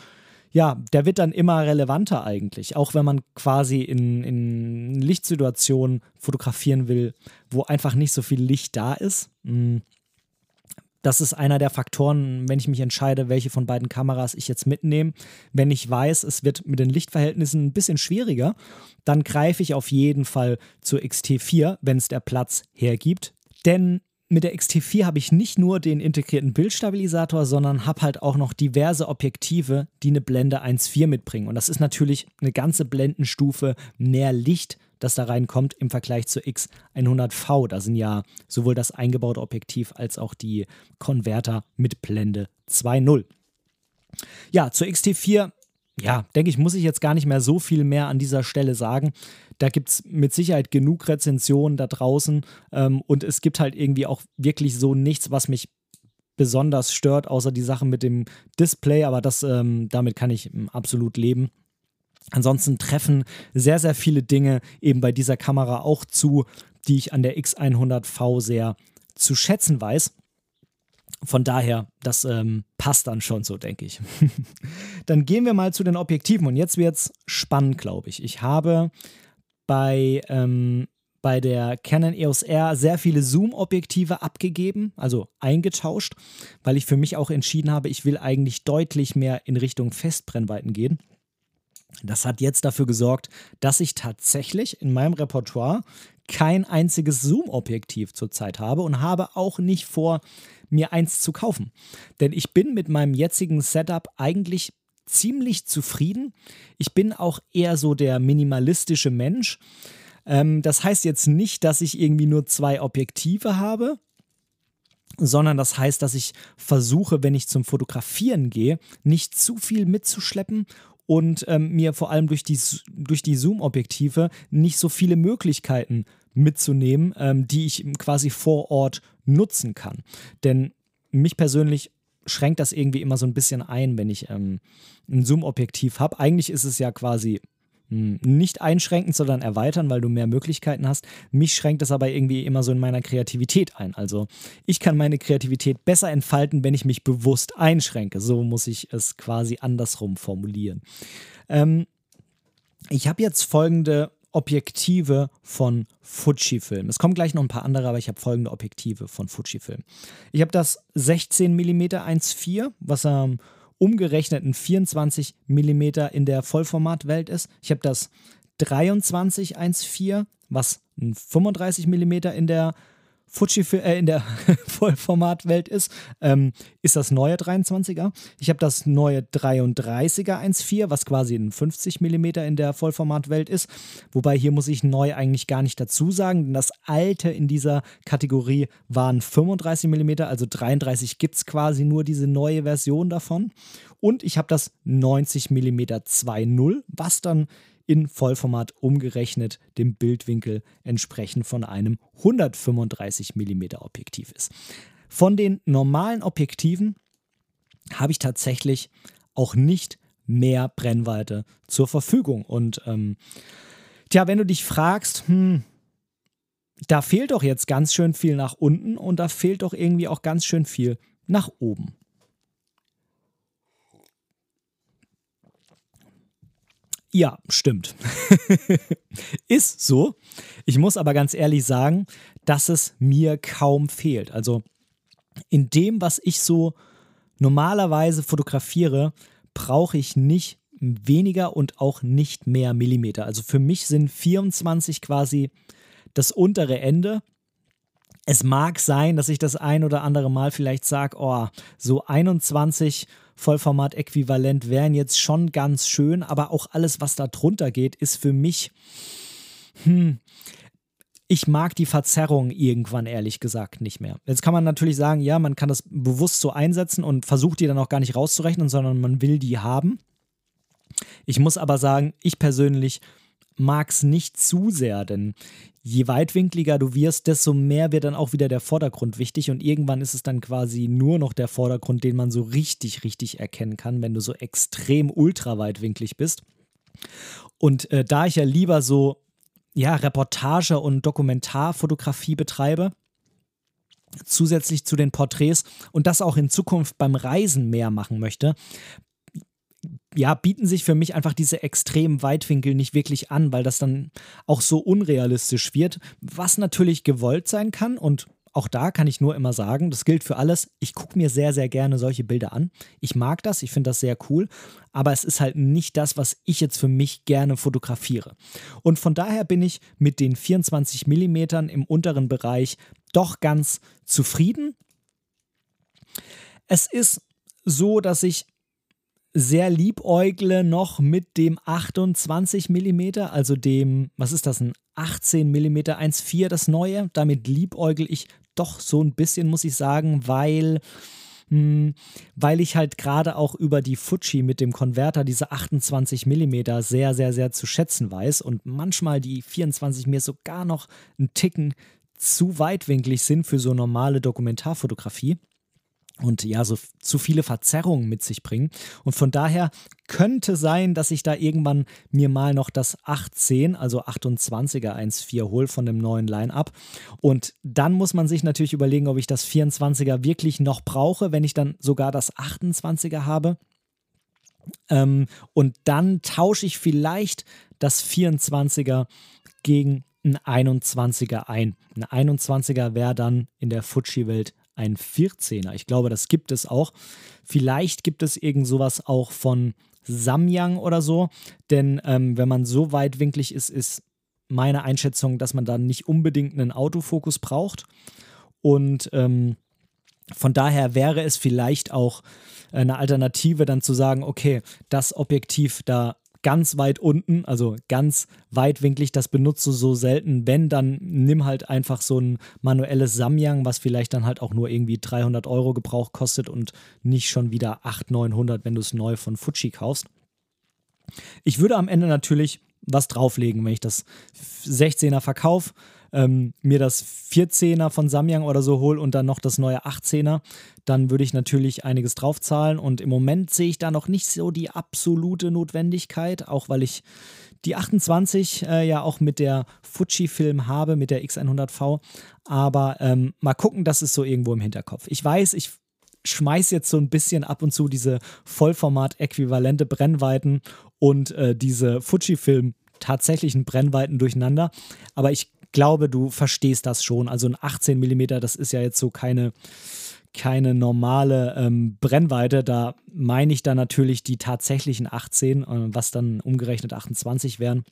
ja, der wird dann immer relevanter eigentlich. Auch wenn man quasi in, in Lichtsituationen fotografieren will, wo einfach nicht so viel Licht da ist. Hm. Das ist einer der Faktoren, wenn ich mich entscheide, welche von beiden Kameras ich jetzt mitnehme. Wenn ich weiß, es wird mit den Lichtverhältnissen ein bisschen schwieriger, dann greife ich auf jeden Fall zur XT4, wenn es der Platz hergibt. Denn mit der XT4 habe ich nicht nur den integrierten Bildstabilisator, sondern habe halt auch noch diverse Objektive, die eine Blende 1.4 mitbringen. Und das ist natürlich eine ganze Blendenstufe mehr Licht, das da reinkommt im Vergleich zur X100V. Da sind ja sowohl das eingebaute Objektiv als auch die Konverter mit Blende 2.0. Ja, zur XT4 ja, denke ich, muss ich jetzt gar nicht mehr so viel mehr an dieser Stelle sagen. Da gibt es mit Sicherheit genug Rezensionen da draußen ähm, und es gibt halt irgendwie auch wirklich so nichts, was mich besonders stört, außer die Sache mit dem Display, aber das, ähm, damit kann ich ähm, absolut leben. Ansonsten treffen sehr, sehr viele Dinge eben bei dieser Kamera auch zu, die ich an der X100V sehr zu schätzen weiß. Von daher, das ähm, passt dann schon so, denke ich. dann gehen wir mal zu den Objektiven und jetzt wird es spannend, glaube ich. Ich habe bei, ähm, bei der Canon EOS R sehr viele Zoom-Objektive abgegeben, also eingetauscht, weil ich für mich auch entschieden habe, ich will eigentlich deutlich mehr in Richtung Festbrennweiten gehen. Das hat jetzt dafür gesorgt, dass ich tatsächlich in meinem Repertoire kein einziges Zoom-Objektiv zurzeit habe und habe auch nicht vor, mir eins zu kaufen. Denn ich bin mit meinem jetzigen Setup eigentlich ziemlich zufrieden. Ich bin auch eher so der minimalistische Mensch. Ähm, das heißt jetzt nicht, dass ich irgendwie nur zwei Objektive habe, sondern das heißt, dass ich versuche, wenn ich zum Fotografieren gehe, nicht zu viel mitzuschleppen und ähm, mir vor allem durch die, durch die Zoom-Objektive nicht so viele Möglichkeiten mitzunehmen, ähm, die ich quasi vor Ort nutzen kann. Denn mich persönlich schränkt das irgendwie immer so ein bisschen ein, wenn ich ähm, ein Zoom-Objektiv habe. Eigentlich ist es ja quasi hm, nicht einschränkend, sondern erweitern, weil du mehr Möglichkeiten hast. Mich schränkt das aber irgendwie immer so in meiner Kreativität ein. Also ich kann meine Kreativität besser entfalten, wenn ich mich bewusst einschränke. So muss ich es quasi andersrum formulieren. Ähm, ich habe jetzt folgende Objektive von Fujifilm. Es kommen gleich noch ein paar andere, aber ich habe folgende Objektive von Fujifilm. Ich habe das 16 mm 1.4, was am umgerechneten 24 mm in der Vollformatwelt ist. Ich habe das 23 1.4, was ein 35 mm in der Fujifilm äh, in der Vollformatwelt ist, ähm, ist das neue 23er. Ich habe das neue 33er 1.4, was quasi ein 50 mm in der Vollformatwelt ist. Wobei hier muss ich neu eigentlich gar nicht dazu sagen, denn das alte in dieser Kategorie waren 35 mm, also 33 gibt es quasi nur diese neue Version davon. Und ich habe das 90 mm 2.0, was dann in Vollformat umgerechnet dem Bildwinkel entsprechend von einem 135 mm Objektiv ist. Von den normalen Objektiven habe ich tatsächlich auch nicht mehr Brennweite zur Verfügung. Und ähm, tja, wenn du dich fragst, hm, da fehlt doch jetzt ganz schön viel nach unten und da fehlt doch irgendwie auch ganz schön viel nach oben. Ja, stimmt. ist so. Ich muss aber ganz ehrlich sagen, dass es mir kaum fehlt. Also in dem, was ich so normalerweise fotografiere, brauche ich nicht weniger und auch nicht mehr Millimeter. Also für mich sind 24 quasi das untere Ende. Es mag sein, dass ich das ein oder andere Mal vielleicht sage, oh, so 21 Vollformat-Äquivalent wären jetzt schon ganz schön, aber auch alles, was da drunter geht, ist für mich, hm, ich mag die Verzerrung irgendwann ehrlich gesagt nicht mehr. Jetzt kann man natürlich sagen, ja, man kann das bewusst so einsetzen und versucht die dann auch gar nicht rauszurechnen, sondern man will die haben. Ich muss aber sagen, ich persönlich mag es nicht zu sehr, denn je weitwinkliger du wirst, desto mehr wird dann auch wieder der Vordergrund wichtig und irgendwann ist es dann quasi nur noch der Vordergrund, den man so richtig, richtig erkennen kann, wenn du so extrem ultra weitwinklig bist. Und äh, da ich ja lieber so ja, Reportage und Dokumentarfotografie betreibe, zusätzlich zu den Porträts und das auch in Zukunft beim Reisen mehr machen möchte, ja, bieten sich für mich einfach diese extremen Weitwinkel nicht wirklich an, weil das dann auch so unrealistisch wird, was natürlich gewollt sein kann und auch da kann ich nur immer sagen, das gilt für alles. Ich gucke mir sehr, sehr gerne solche Bilder an. Ich mag das, ich finde das sehr cool, aber es ist halt nicht das, was ich jetzt für mich gerne fotografiere. Und von daher bin ich mit den 24 Millimetern im unteren Bereich doch ganz zufrieden. Es ist so, dass ich sehr liebäugle noch mit dem 28 mm, also dem, was ist das, ein 18 mm 1.4, das neue. Damit liebäugel ich doch so ein bisschen, muss ich sagen, weil hm, weil ich halt gerade auch über die Fuji mit dem Konverter diese 28 mm sehr, sehr, sehr zu schätzen weiß und manchmal die 24 mir sogar noch einen Ticken zu weitwinklig sind für so normale Dokumentarfotografie und ja, so zu viele Verzerrungen mit sich bringen. Und von daher könnte sein, dass ich da irgendwann mir mal noch das 18, also 28er 1.4 hole von dem neuen Line-Up. Und dann muss man sich natürlich überlegen, ob ich das 24er wirklich noch brauche, wenn ich dann sogar das 28er habe. Ähm, und dann tausche ich vielleicht das 24er gegen ein 21er ein. Ein 21er wäre dann in der Fuji-Welt ein 14er. Ich glaube, das gibt es auch. Vielleicht gibt es irgend sowas auch von Samyang oder so, denn ähm, wenn man so weitwinklig ist, ist meine Einschätzung, dass man dann nicht unbedingt einen Autofokus braucht. Und ähm, von daher wäre es vielleicht auch eine Alternative, dann zu sagen, okay, das Objektiv, da ganz weit unten, also ganz weitwinklig, das benutzt du so selten. Wenn, dann nimm halt einfach so ein manuelles Samyang, was vielleicht dann halt auch nur irgendwie 300 Euro Gebrauch kostet und nicht schon wieder 800, 900, wenn du es neu von Fuji kaufst. Ich würde am Ende natürlich was drauflegen, wenn ich das 16er verkaufe ähm, mir das 14er von Samyang oder so hole und dann noch das neue 18er, dann würde ich natürlich einiges draufzahlen. Und im Moment sehe ich da noch nicht so die absolute Notwendigkeit, auch weil ich die 28 äh, ja auch mit der Fuji-Film habe, mit der X100V. Aber ähm, mal gucken, das ist so irgendwo im Hinterkopf. Ich weiß, ich schmeiß jetzt so ein bisschen ab und zu diese Vollformat-äquivalente Brennweiten und äh, diese Fuji-Film tatsächlichen Brennweiten durcheinander. Aber ich glaube, du verstehst das schon. Also ein 18 mm, das ist ja jetzt so keine, keine normale ähm, Brennweite. Da meine ich dann natürlich die tatsächlichen 18, äh, was dann umgerechnet 28 wären.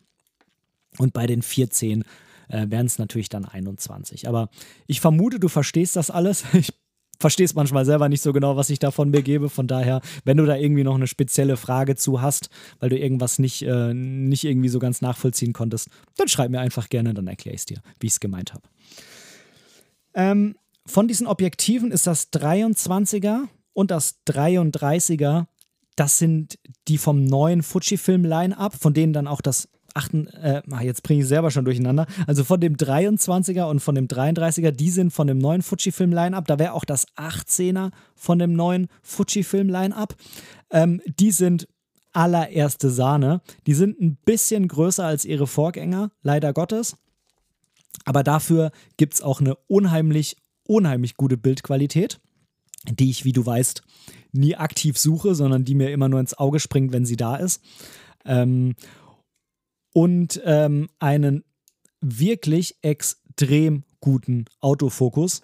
Und bei den 14 äh, wären es natürlich dann 21. Aber ich vermute, du verstehst das alles. Ich verstehe es manchmal selber nicht so genau, was ich da von mir gebe. Von daher, wenn du da irgendwie noch eine spezielle Frage zu hast, weil du irgendwas nicht, äh, nicht irgendwie so ganz nachvollziehen konntest, dann schreib mir einfach gerne, dann erkläre ich es dir, wie ich es gemeint habe. Ähm, von diesen Objektiven ist das 23er und das 33er, das sind die vom neuen Fujifilm-Line-Up, von denen dann auch das achten, äh, jetzt bringe ich selber schon durcheinander. Also von dem 23er und von dem 33er, die sind von dem neuen Fujifilm-Line-Up. Da wäre auch das 18er von dem neuen Fujifilm-Line-Up. Ähm, die sind allererste Sahne. Die sind ein bisschen größer als ihre Vorgänger, leider Gottes. Aber dafür gibt es auch eine unheimlich, unheimlich gute Bildqualität. die ich, wie du weißt, nie aktiv suche, sondern die mir immer nur ins Auge springt, wenn sie da ist. Ähm, und ähm, einen wirklich extrem guten Autofokus.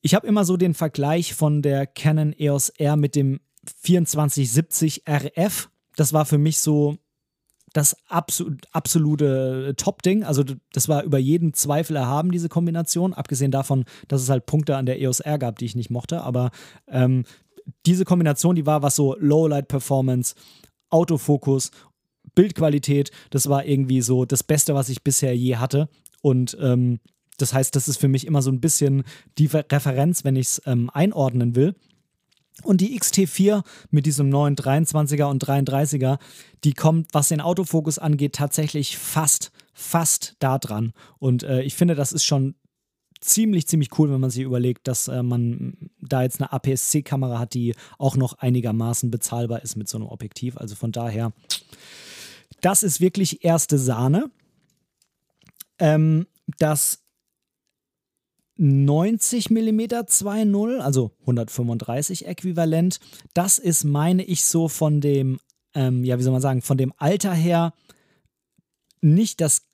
Ich habe immer so den Vergleich von der Canon EOS R mit dem 2470 RF. Das war für mich so das absolut, absolute Top-Ding. Also das war über jeden Zweifel erhaben, diese Kombination. Abgesehen davon, dass es halt Punkte an der EOS R gab, die ich nicht mochte. Aber ähm, diese Kombination, die war was so Low-Light-Performance, Autofokus, Bildqualität. Das war irgendwie so das Beste, was ich bisher je hatte. Und ähm, das heißt, das ist für mich immer so ein bisschen die Referenz, wenn ich es ähm, einordnen will. Und die XT4 mit diesem neuen 23er und 33er, die kommt, was den Autofokus angeht, tatsächlich fast, fast da dran. Und äh, ich finde, das ist schon ziemlich, ziemlich cool, wenn man sich überlegt, dass äh, man da jetzt eine APS-C-Kamera hat, die auch noch einigermaßen bezahlbar ist mit so einem Objektiv. Also von daher, das ist wirklich erste Sahne. Ähm, das 90 mm 2.0, also 135 äquivalent. Das ist, meine ich, so von dem, ähm, ja, wie soll man sagen, von dem Alter her nicht das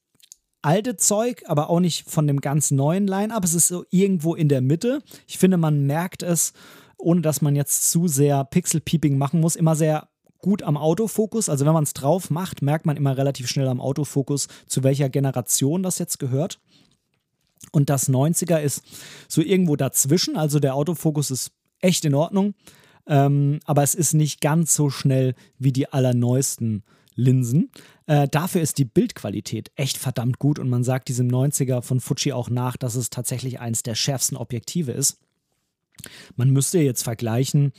alte Zeug, aber auch nicht von dem ganz neuen Line-Up. Es ist so irgendwo in der Mitte. Ich finde, man merkt es, ohne dass man jetzt zu sehr Pixel-Peeping machen muss, immer sehr gut am Autofokus. Also wenn man es drauf macht, merkt man immer relativ schnell am Autofokus, zu welcher Generation das jetzt gehört. Und das 90er ist so irgendwo dazwischen. Also der Autofokus ist echt in Ordnung. Ähm, aber es ist nicht ganz so schnell wie die allerneuesten Linsen. Äh, dafür ist die Bildqualität echt verdammt gut und man sagt diesem 90er von Fuji auch nach, dass es tatsächlich eines der schärfsten Objektive ist. Man müsste jetzt vergleichen,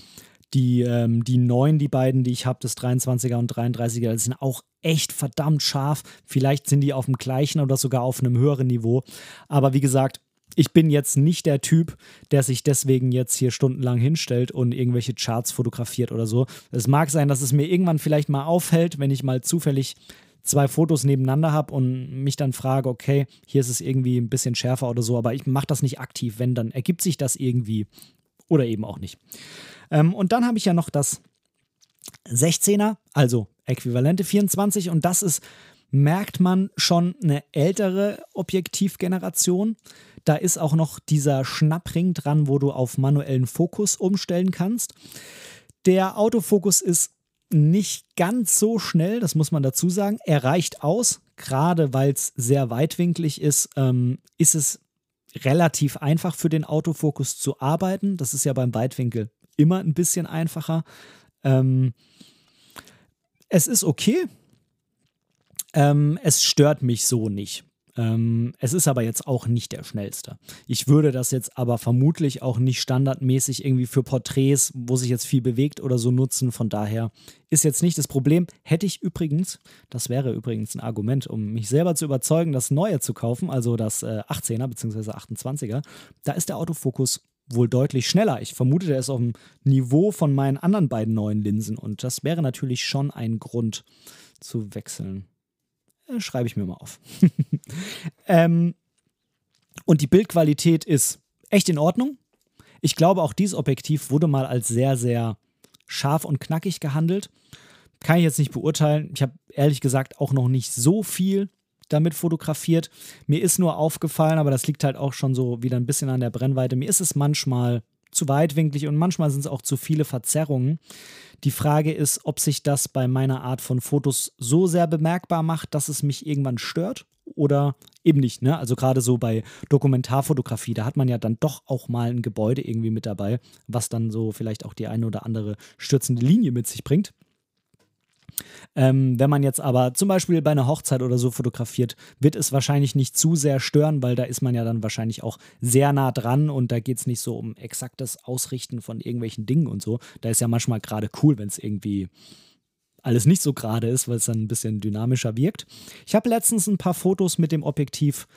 die, ähm, die neuen, die beiden, die ich habe, das 23er und 33er, sind auch echt verdammt scharf. Vielleicht sind die auf dem gleichen oder sogar auf einem höheren Niveau. Aber wie gesagt, ich bin jetzt nicht der Typ, der sich deswegen jetzt hier stundenlang hinstellt und irgendwelche Charts fotografiert oder so. Es mag sein, dass es mir irgendwann vielleicht mal auffällt, wenn ich mal zufällig zwei Fotos nebeneinander habe und mich dann frage, okay, hier ist es irgendwie ein bisschen schärfer oder so, aber ich mache das nicht aktiv. Wenn, dann ergibt sich das irgendwie oder eben auch nicht. Ähm, und dann habe ich ja noch das 16er, also äquivalente 24 und das ist, merkt man schon eine ältere Objektivgeneration. Da ist auch noch dieser Schnappring dran, wo du auf manuellen Fokus umstellen kannst. Der Autofokus ist nicht ganz so schnell, das muss man dazu sagen. Er reicht aus, gerade weil es sehr weitwinklig ist, ähm, ist es relativ einfach für den Autofokus zu arbeiten. Das ist ja beim Weitwinkel immer ein bisschen einfacher. Ähm, es ist okay. Ähm, es stört mich so nicht. Ähm, es ist aber jetzt auch nicht der schnellste. Ich würde das jetzt aber vermutlich auch nicht standardmäßig irgendwie für Porträts, wo sich jetzt viel bewegt oder so nutzen. Von daher ist jetzt nicht das Problem. Hätte ich übrigens, das wäre übrigens ein Argument, um mich selber zu überzeugen, das Neue zu kaufen, also das äh, 18er bzw. 28er, da ist der Autofokus wohl deutlich schneller. Ich vermute, der ist auf dem Niveau von meinen anderen beiden neuen Linsen und das wäre natürlich schon ein Grund zu wechseln. Äh, schreibe ich mir mal auf. ähm, und die Bildqualität ist echt in Ordnung. Ich glaube, auch dieses Objektiv wurde mal als sehr, sehr scharf und knackig gehandelt. Kann ich jetzt nicht beurteilen. Ich habe ehrlich gesagt auch noch nicht so viel damit fotografiert. Mir ist nur aufgefallen, aber das liegt halt auch schon so wieder ein bisschen an der Brennweite. Mir ist es manchmal zu weitwinklig und manchmal sind es auch zu viele Verzerrungen. Die Frage ist, ob sich das bei meiner Art von Fotos so sehr bemerkbar macht, dass es mich irgendwann stört oder eben nicht. Ne? Also gerade so bei Dokumentarfotografie, da hat man ja dann doch auch mal ein Gebäude irgendwie mit dabei, was dann so vielleicht auch die eine oder andere stürzende Linie mit sich bringt. Ähm, wenn man jetzt aber zum Beispiel bei einer Hochzeit oder so fotografiert, wird es wahrscheinlich nicht zu sehr stören, weil da ist man ja dann wahrscheinlich auch sehr nah dran und da geht es nicht so um exaktes Ausrichten von irgendwelchen Dingen und so. Da ist ja manchmal gerade cool, wenn es irgendwie alles nicht so gerade ist, weil es dann ein bisschen dynamischer wirkt. Ich habe letztens ein paar Fotos mit dem Objektiv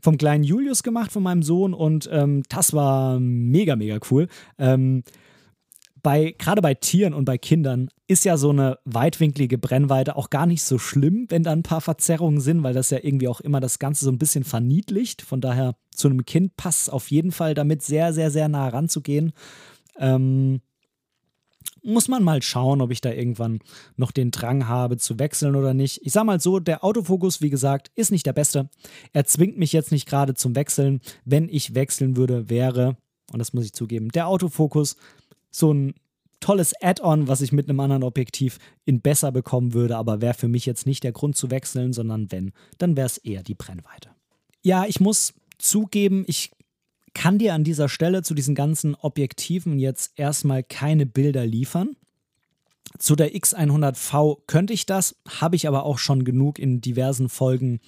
vom kleinen Julius gemacht, von meinem Sohn und ähm, das war mega, mega cool. Ähm, bei, gerade bei Tieren und bei Kindern ist ja so eine weitwinklige Brennweite auch gar nicht so schlimm, wenn da ein paar Verzerrungen sind, weil das ja irgendwie auch immer das Ganze so ein bisschen verniedlicht. Von daher zu einem Kind passt es auf jeden Fall damit sehr, sehr, sehr nah ranzugehen. Ähm, muss man mal schauen, ob ich da irgendwann noch den Drang habe zu wechseln oder nicht. Ich sag mal so, der Autofokus, wie gesagt, ist nicht der beste. Er zwingt mich jetzt nicht gerade zum Wechseln. Wenn ich wechseln würde, wäre, und das muss ich zugeben, der Autofokus so ein tolles Add-on, was ich mit einem anderen Objektiv in besser bekommen würde, aber wäre für mich jetzt nicht der Grund zu wechseln, sondern wenn, dann wäre es eher die Brennweite. Ja, ich muss zugeben, ich kann dir an dieser Stelle zu diesen ganzen Objektiven jetzt erstmal keine Bilder liefern. Zu der X100V könnte ich das, habe ich aber auch schon genug in diversen Folgen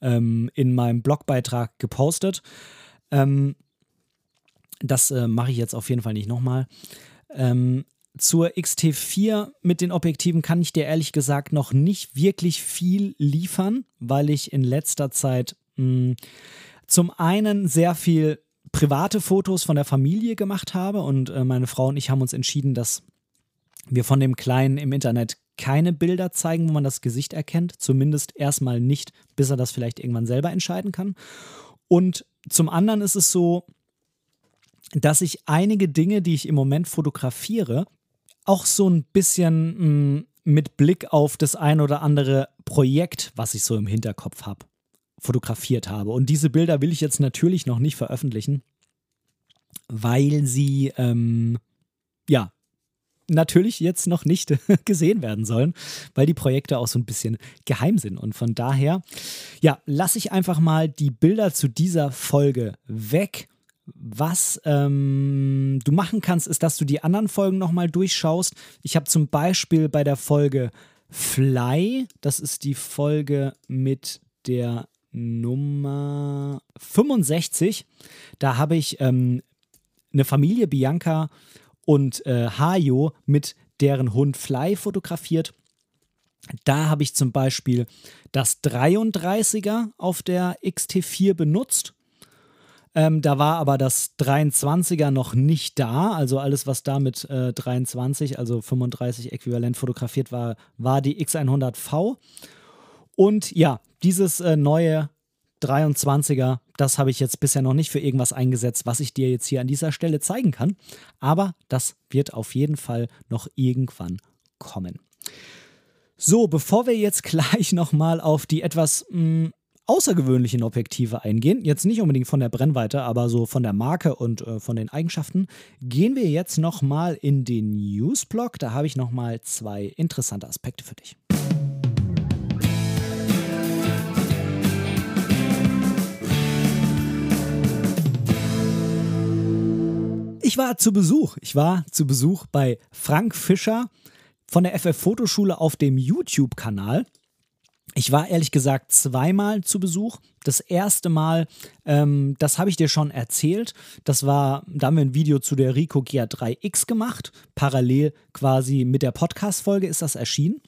ähm, in meinem Blogbeitrag gepostet. Ähm, das äh, mache ich jetzt auf jeden Fall nicht nochmal. Ähm, zur XT4 mit den Objektiven kann ich dir ehrlich gesagt noch nicht wirklich viel liefern, weil ich in letzter Zeit mh, hm, zum einen sehr viel private Fotos von der Familie gemacht habe und äh, meine Frau und ich haben uns entschieden, dass wir von dem Kleinen im Internet keine Bilder zeigen, wo man das Gesicht erkennt. Zumindest erstmal nicht, bis er das vielleicht irgendwann selber entscheiden kann. Und zum anderen ist es so, dass ich einige Dinge, die ich im Moment fotografiere, auch so ein bisschen mh, mm, mit Blick auf das ein oder andere Projekt, was ich so im Hinterkopf habe, fotografiert habe. Und diese Bilder will ich jetzt natürlich noch nicht veröffentlichen, weil sie, ähm, ja, natürlich jetzt noch nicht gesehen werden sollen, weil die Projekte auch so ein bisschen geheim sind. Und von daher, ja, lasse ich einfach mal die Bilder zu dieser Folge weg. Was ähm, du machen kannst, ist, dass du die anderen Folgen nochmal durchschaust. Ich habe zum Beispiel bei der Folge Fly, das ist die Folge mit der Nummer 65. Da habe ich ähm, eine Familie, Bianca und äh, Hayo, mit deren Hund Fly fotografiert. Da habe ich zum Beispiel das 33er auf der XT4 benutzt. Ähm, da war aber das 23er noch nicht da. Also alles, was da mit äh, 23, also 35 äquivalent fotografiert war, war die X100V. Und ja, dieses äh, neue 23er, das habe ich jetzt bisher noch nicht für irgendwas eingesetzt, was ich dir jetzt hier an dieser Stelle zeigen kann. Aber das wird auf jeden Fall noch irgendwann kommen. So, bevor wir jetzt gleich nochmal auf die etwas mh, hm, außergewöhnlichen Objektive eingehen, jetzt nicht unbedingt von der Brennweite, aber so von der Marke und äh, von den Eigenschaften, gehen wir jetzt nochmal in den Newsblog. Da habe ich nochmal zwei interessante Aspekte für dich. Ich war zu Besuch. Ich war zu Besuch bei Frank Fischer von der FF Fotoschule auf dem YouTube-Kanal. Ich war ehrlich gesagt zweimal zu Besuch. Das erste Mal, ähm, das habe ich dir schon erzählt. Das war, da haben wir ein Video zu der Rico GA3X gemacht. Parallel quasi mit der Podcast-Folge ist das erschienen.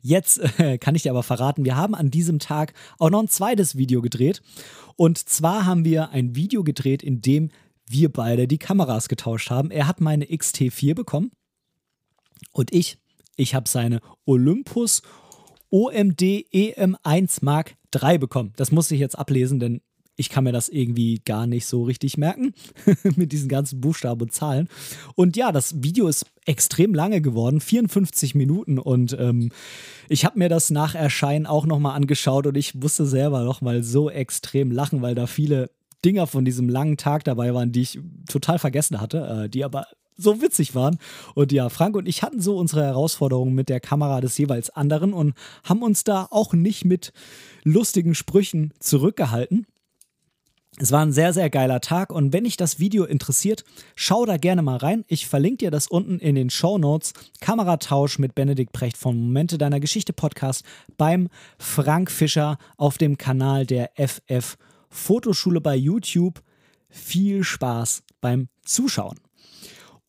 Jetzt äh, kann ich dir aber verraten, wir haben an diesem Tag auch noch ein zweites Video gedreht. Und zwar haben wir ein Video gedreht, in dem wir beide die Kameras getauscht haben. Er hat meine XT4 bekommen und ich, ich habe seine Olympus OMD EM1 Mark III bekommen. Das muss ich jetzt ablesen, denn ich kann mir das irgendwie gar nicht so richtig merken mit diesen ganzen Buchstaben und Zahlen. Und ja, das Video ist extrem lange geworden, 54 Minuten. Und ähm, ich habe mir das nach Erscheinen auch nochmal angeschaut und ich musste selber nochmal so extrem lachen, weil da viele Dinger von diesem langen Tag dabei waren, die ich total vergessen hatte, äh, die aber so witzig waren. Und ja, Frank und ich hatten so unsere Herausforderungen mit der Kamera des jeweils anderen und haben uns da auch nicht mit lustigen Sprüchen zurückgehalten. Es war ein sehr, sehr geiler Tag und wenn dich das Video interessiert, schau da gerne mal rein. Ich verlinke dir das unten in den Show Notes. Kameratausch mit Benedikt Precht von Momente deiner Geschichte Podcast beim Frank Fischer auf dem Kanal der FF Fotoschule bei YouTube. Viel Spaß beim Zuschauen.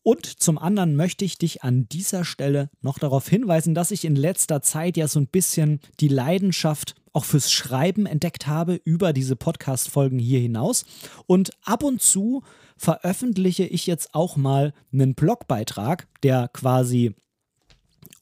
Und zum anderen möchte ich dich an dieser Stelle noch darauf hinweisen, dass ich in letzter Zeit ja so ein bisschen die Leidenschaft auch fürs Schreiben entdeckt habe über diese Podcast-Folgen hier hinaus. Und ab und zu veröffentliche ich jetzt auch mal einen Blogbeitrag, der quasi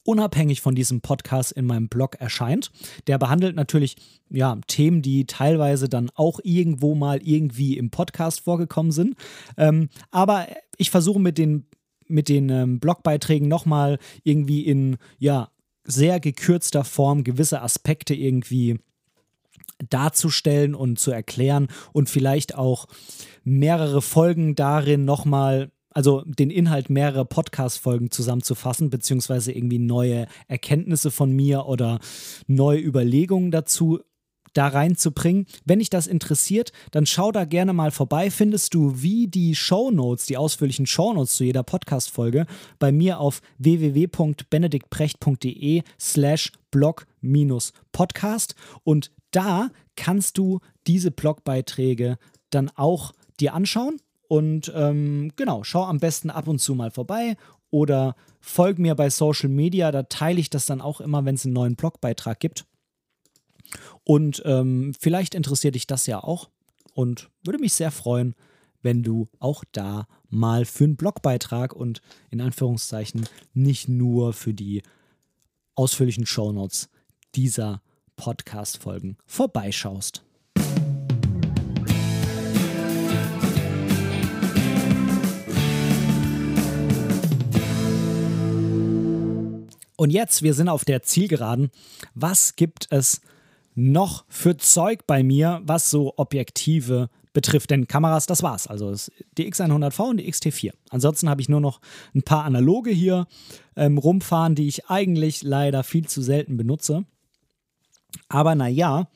unabhängig von diesem Podcast in meinem Blog erscheint. Der behandelt natürlich ja, Themen, die teilweise dann auch irgendwo mal irgendwie im Podcast vorgekommen sind. Ähm, aber ich versuche mit den, mit den ähm, Blogbeiträgen nochmal irgendwie in ja, sehr gekürzter Form gewisse Aspekte irgendwie darzustellen und zu erklären und vielleicht auch mehrere Folgen darin nochmal also den Inhalt mehrerer Podcast-Folgen zusammenzufassen, beziehungsweise irgendwie neue Erkenntnisse von mir oder neue Überlegungen dazu da reinzubringen. Wenn dich das interessiert, dann schau da gerne mal vorbei. Findest du wie die Show Notes, die ausführlichen Show Notes zu jeder Podcast-Folge bei mir auf www.benediktprecht.de slash blog-podcast und da kannst du diese Blogbeiträge dann auch dir anschauen und ähm, genau, schau am besten ab und zu mal vorbei oder folg mir bei Social Media, da teile ich das dann auch immer, wenn es einen neuen Blogbeitrag gibt. Und ähm, vielleicht interessiert dich das ja auch und würde mich sehr freuen, wenn du auch da mal für einen Blogbeitrag und in Anführungszeichen nicht nur für die ausführlichen Shownotes dieser Podcast-Folgen vorbeischaust. Und jetzt, wir sind auf der Zielgeraden. Was gibt es noch für Zeug bei mir, was so Objektive betrifft? Denn Kameras, das war's. Also die X100V und die XT4. Ansonsten habe ich nur noch ein paar analoge hier ähm, rumfahren, die ich eigentlich leider viel zu selten benutze. Aber naja,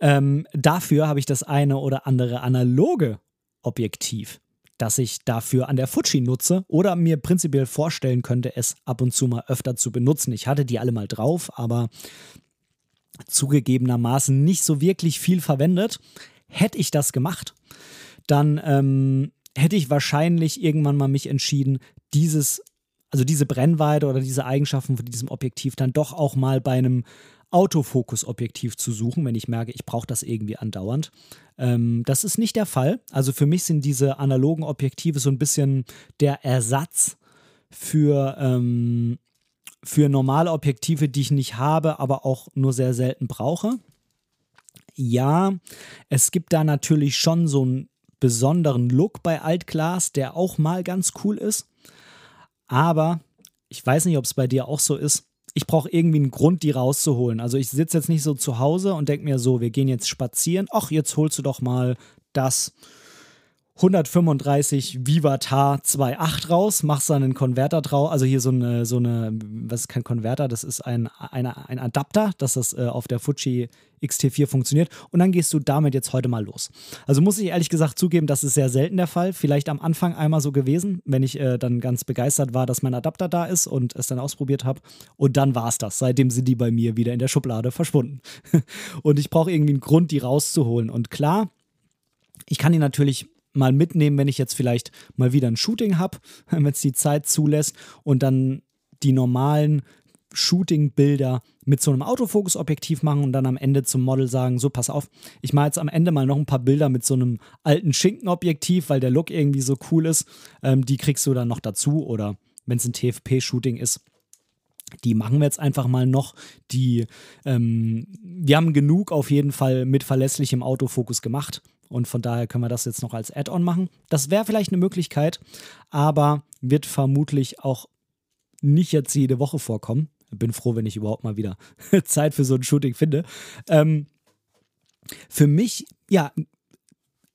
ähm, dafür habe ich das eine oder andere analoge Objektiv das ich dafür an der Fuji nutze oder mir prinzipiell vorstellen könnte, es ab und zu mal öfter zu benutzen. Ich hatte die alle mal drauf, aber zugegebenermaßen nicht so wirklich viel verwendet. Hätte ich das gemacht, dann ähm, hätte ich wahrscheinlich irgendwann mal mich entschieden, dieses, also diese Brennweite oder diese Eigenschaften von diesem Objektiv dann doch auch mal bei einem Autofokus-Objektiv zu suchen, wenn ich merke, ich brauche das irgendwie andauernd. Ähm, das ist nicht der Fall. Also für mich sind diese analogen Objektive so ein bisschen der Ersatz für, ähm, für normale Objektive, die ich nicht habe, aber auch nur sehr selten brauche. Ja, es gibt da natürlich schon so einen besonderen Look bei Altglas, der auch mal ganz cool ist. Aber ich weiß nicht, ob es bei dir auch so ist ich brauche irgendwie einen Grund, die rauszuholen. Also ich sitze jetzt nicht so zu Hause und denke mir so, wir gehen jetzt spazieren. Ach, jetzt holst du doch mal das 135 Vivatar 2.8 raus, machst dann einen Konverter drauf, also hier so eine, so eine, was ist kein Konverter, das ist ein, eine, ein Adapter, dass das äh, auf der Fuji XT4 funktioniert. Und dann gehst du damit jetzt heute mal los. Also muss ich ehrlich gesagt zugeben, das ist sehr selten der Fall, vielleicht am Anfang einmal so gewesen, wenn ich äh, dann ganz begeistert war, dass mein Adapter da ist und es dann ausprobiert habe und dann war es das. Seitdem sind die bei mir wieder in der Schublade verschwunden. Und ich brauche irgendwie einen Grund, die rauszuholen. Und klar, ich kann die natürlich mal mitnehmen, wenn ich jetzt vielleicht mal wieder ein Shooting habe, wenn es die Zeit zulässt und dann die normalen Shooting-Bilder mit so einem Autofokus-Objektiv machen und dann am Ende zum Model sagen, so pass auf, ich mache jetzt am Ende mal noch ein paar Bilder mit so einem alten Schinken-Objektiv, weil der Look irgendwie so cool ist. Ähm, die kriegst du dann noch dazu oder wenn es ein TFP-Shooting ist. Die machen wir jetzt einfach mal noch. Die, ähm, wir haben genug auf jeden Fall mit verlässlichem Autofokus gemacht. Und von daher können wir das jetzt noch als Add-on machen. Das wäre vielleicht eine Möglichkeit, aber wird vermutlich auch nicht jetzt jede Woche vorkommen. Bin froh, wenn ich überhaupt mal wieder Zeit für so ein Shooting finde. Ähm, für mich, ja,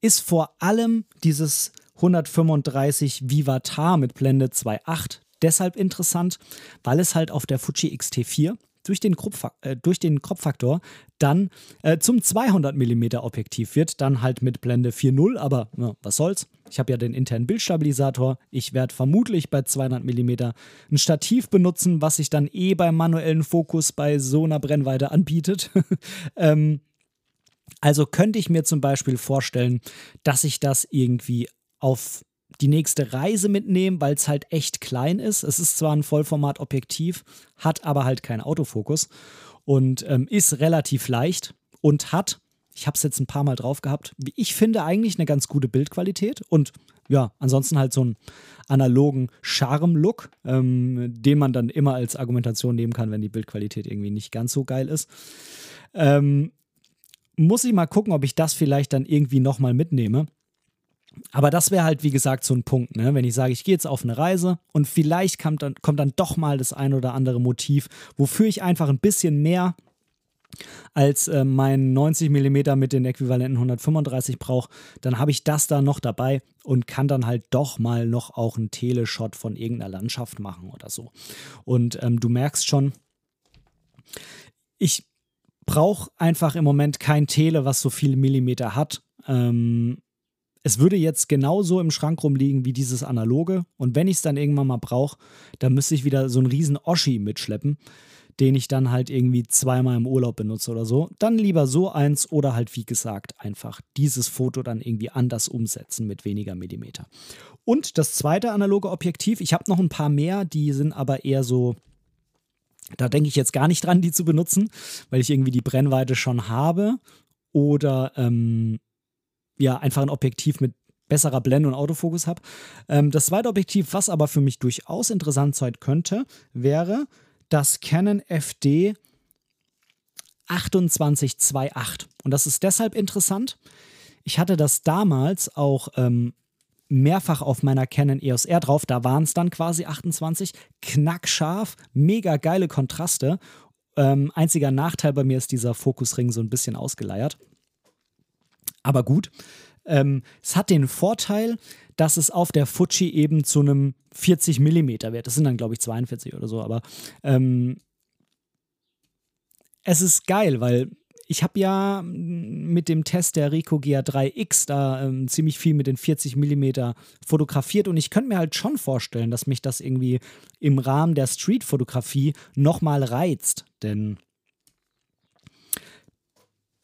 ist vor allem dieses 135 Vivatar mit Blende 2.8 deshalb interessant, weil es halt auf der Fuji XT4 durch den, äh, durch den Kropffaktor dann äh, zum 200 mm Objektiv wird, dann halt mit Blende 4.0, aber ja, was soll's. Ich habe ja den internen Bildstabilisator. Ich werde vermutlich bei 200 mm ein Stativ benutzen, was sich dann eh beim manuellen Fokus bei so einer Brennweite anbietet. ähm, also könnte ich mir zum Beispiel vorstellen, dass ich das irgendwie auf die nächste Reise mitnehmen, weil es halt echt klein ist. Es ist zwar ein Vollformat-Objektiv, hat aber halt keinen Autofokus und ähm, ist relativ leicht und hat, Ich habe es jetzt ein paar Mal drauf gehabt. Ich finde eigentlich eine ganz gute Bildqualität und ja, ansonsten halt so einen analogen Charme-Look, ähm, den man dann immer als Argumentation nehmen kann, wenn die Bildqualität irgendwie nicht ganz so geil ist. Ähm, muss ich mal gucken, ob ich das vielleicht dann irgendwie nochmal mitnehme. Aber das wäre halt, wie gesagt, so ein Punkt, ne? wenn ich sage, ich gehe jetzt auf eine Reise und vielleicht kommt dann, kommt dann doch mal das ein oder andere Motiv, wofür ich einfach ein bisschen mehr als äh, mein 90 mm mit den äquivalenten 135 brauche, dann habe ich das da noch dabei und kann dann halt doch mal noch auch einen Teleshot von irgendeiner Landschaft machen oder so. Und ähm, du merkst schon, ich brauche einfach im Moment kein Tele, was so viele Millimeter hat. Ähm, es würde jetzt genauso im Schrank rumliegen wie dieses analoge. Und wenn ich es dann irgendwann mal brauche, dann müsste ich wieder so einen riesen Oschi mitschleppen, den ich dann halt irgendwie zweimal im Urlaub benutze oder so. Dann lieber so eins oder halt wie gesagt einfach dieses Foto dann irgendwie anders umsetzen mit weniger Millimeter. Und das zweite analoge Objektiv, ich habe noch ein paar mehr, die sind aber eher so da denke ich jetzt gar nicht dran, die zu benutzen, weil ich irgendwie die Brennweite schon habe oder ähm, ja, einfach ein Objektiv mit besserer Blende und Autofokus habe. Ähm, das zweite Objektiv, was aber für mich durchaus interessant sein könnte, wäre das Canon FD 2828. Und das ist deshalb interessant. Ich hatte das damals auch ähm, mehrfach auf meiner Canon EOS R drauf. Da waren es dann quasi 28. Knackscharf, mega geile Kontraste. Ähm, einziger Nachteil bei mir ist dieser Fokusring so ein bisschen ausgeleiert. Aber gut. Ähm, es hat den Vorteil, dass es auf der Fuji eben zu einem 40 mm wird. Das sind dann, glaube ich, 42 oder so, aber ähm, es ist geil, weil ich habe ja mit dem Test der Ricoh GA3X da ähm, ziemlich viel mit den 40 mm fotografiert und ich könnte mir halt schon vorstellen, dass mich das irgendwie im Rahmen der Street-Fotografie nochmal reizt. Denn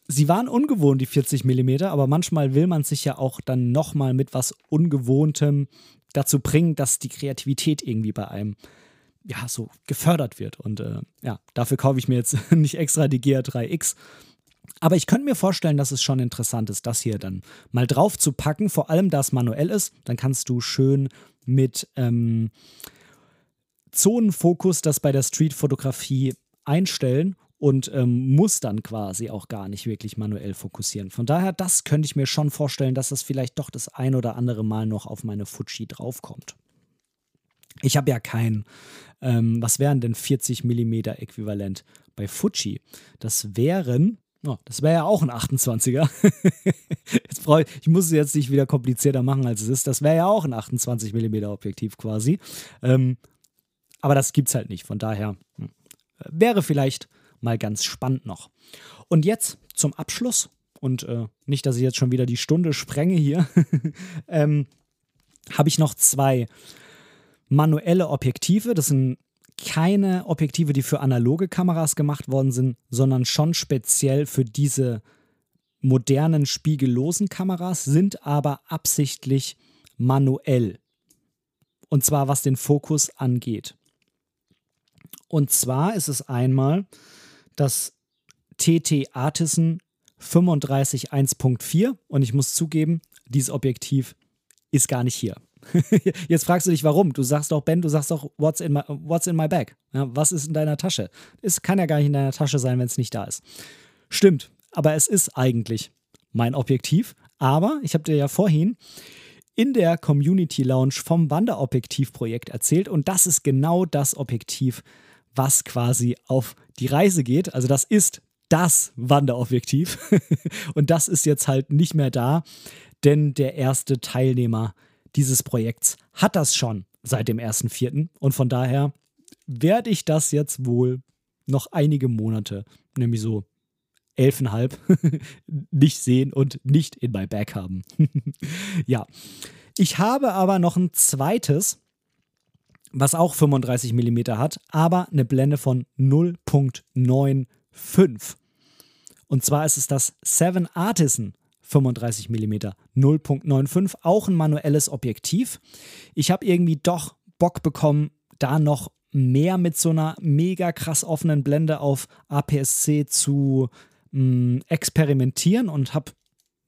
sie waren ungewohnt, die 40 mm, aber manchmal will man sich ja auch dann nochmal mit was Ungewohntem dazu bringen, dass die Kreativität irgendwie bei einem ja, so gefördert wird. Und äh, ja, dafür kaufe ich mir jetzt nicht extra die GA3X, aber ich könnte mir vorstellen, dass es schon interessant ist, das hier dann mal drauf zu packen, vor allem da es manuell ist. Dann kannst du schön mit ähm, Zonenfokus das bei der Streetfotografie einstellen und ähm, muss dann quasi auch gar nicht wirklich manuell fokussieren. Von daher, das könnte ich mir schon vorstellen, dass das vielleicht doch das ein oder andere Mal noch auf meine Fuji draufkommt. Ich habe ja kein, ähm, was wären denn 40 mm Äquivalent bei Fuji? Das wären Oh, das wäre ja auch ein 28er. jetzt ich, ich muss es jetzt nicht wieder komplizierter machen, als es ist. Das wäre ja auch ein 28 mm Objektiv quasi. Ähm, aber das gibt es halt nicht. Von daher hm, wäre vielleicht mal ganz spannend noch. Und jetzt zum Abschluss. Und äh, nicht, dass ich jetzt schon wieder die Stunde sprenge hier. ähm, habe ich noch zwei manuelle Objektive. Das sind keine Objektive, die für analoge Kameras gemacht worden sind, sondern schon speziell für diese modernen spiegellosen Kameras, sind aber absichtlich manuell. Und zwar was den Fokus angeht. Und zwar ist es einmal das TT Artisan 35 1.4 und ich muss zugeben, dieses Objektiv ist gar nicht hier. Jetzt fragst du dich, warum? Du sagst doch, Ben, du sagst doch, what's in my, what's in my bag? Ja, was ist in deiner Tasche? Es kann ja gar nicht in deiner Tasche sein, wenn es nicht da ist. Stimmt, aber es ist eigentlich mein Objektiv. Aber ich habe dir ja vorhin in der Community Lounge vom Wanderobjektiv-Projekt erzählt und das ist genau das Objektiv, was quasi auf die Reise geht. Also das ist das Wanderobjektiv und das ist jetzt halt nicht mehr da, denn der erste Teilnehmer dieses Projekts hat das schon seit dem 1.4. Und von daher werde ich das jetzt wohl noch einige Monate, nämlich so elfeinhalb, nicht sehen und nicht in my Bag haben. ja. Ich habe aber noch ein zweites, was auch 35 mm hat, aber eine Blende von 0.95. Und zwar ist es das Seven Artisan 35 mm 0.95, auch ein manuelles Objektiv. Ich habe irgendwie doch Bock bekommen, da noch mehr mit so einer mega krass offenen Blende auf APS-C zu mh, experimentieren und habe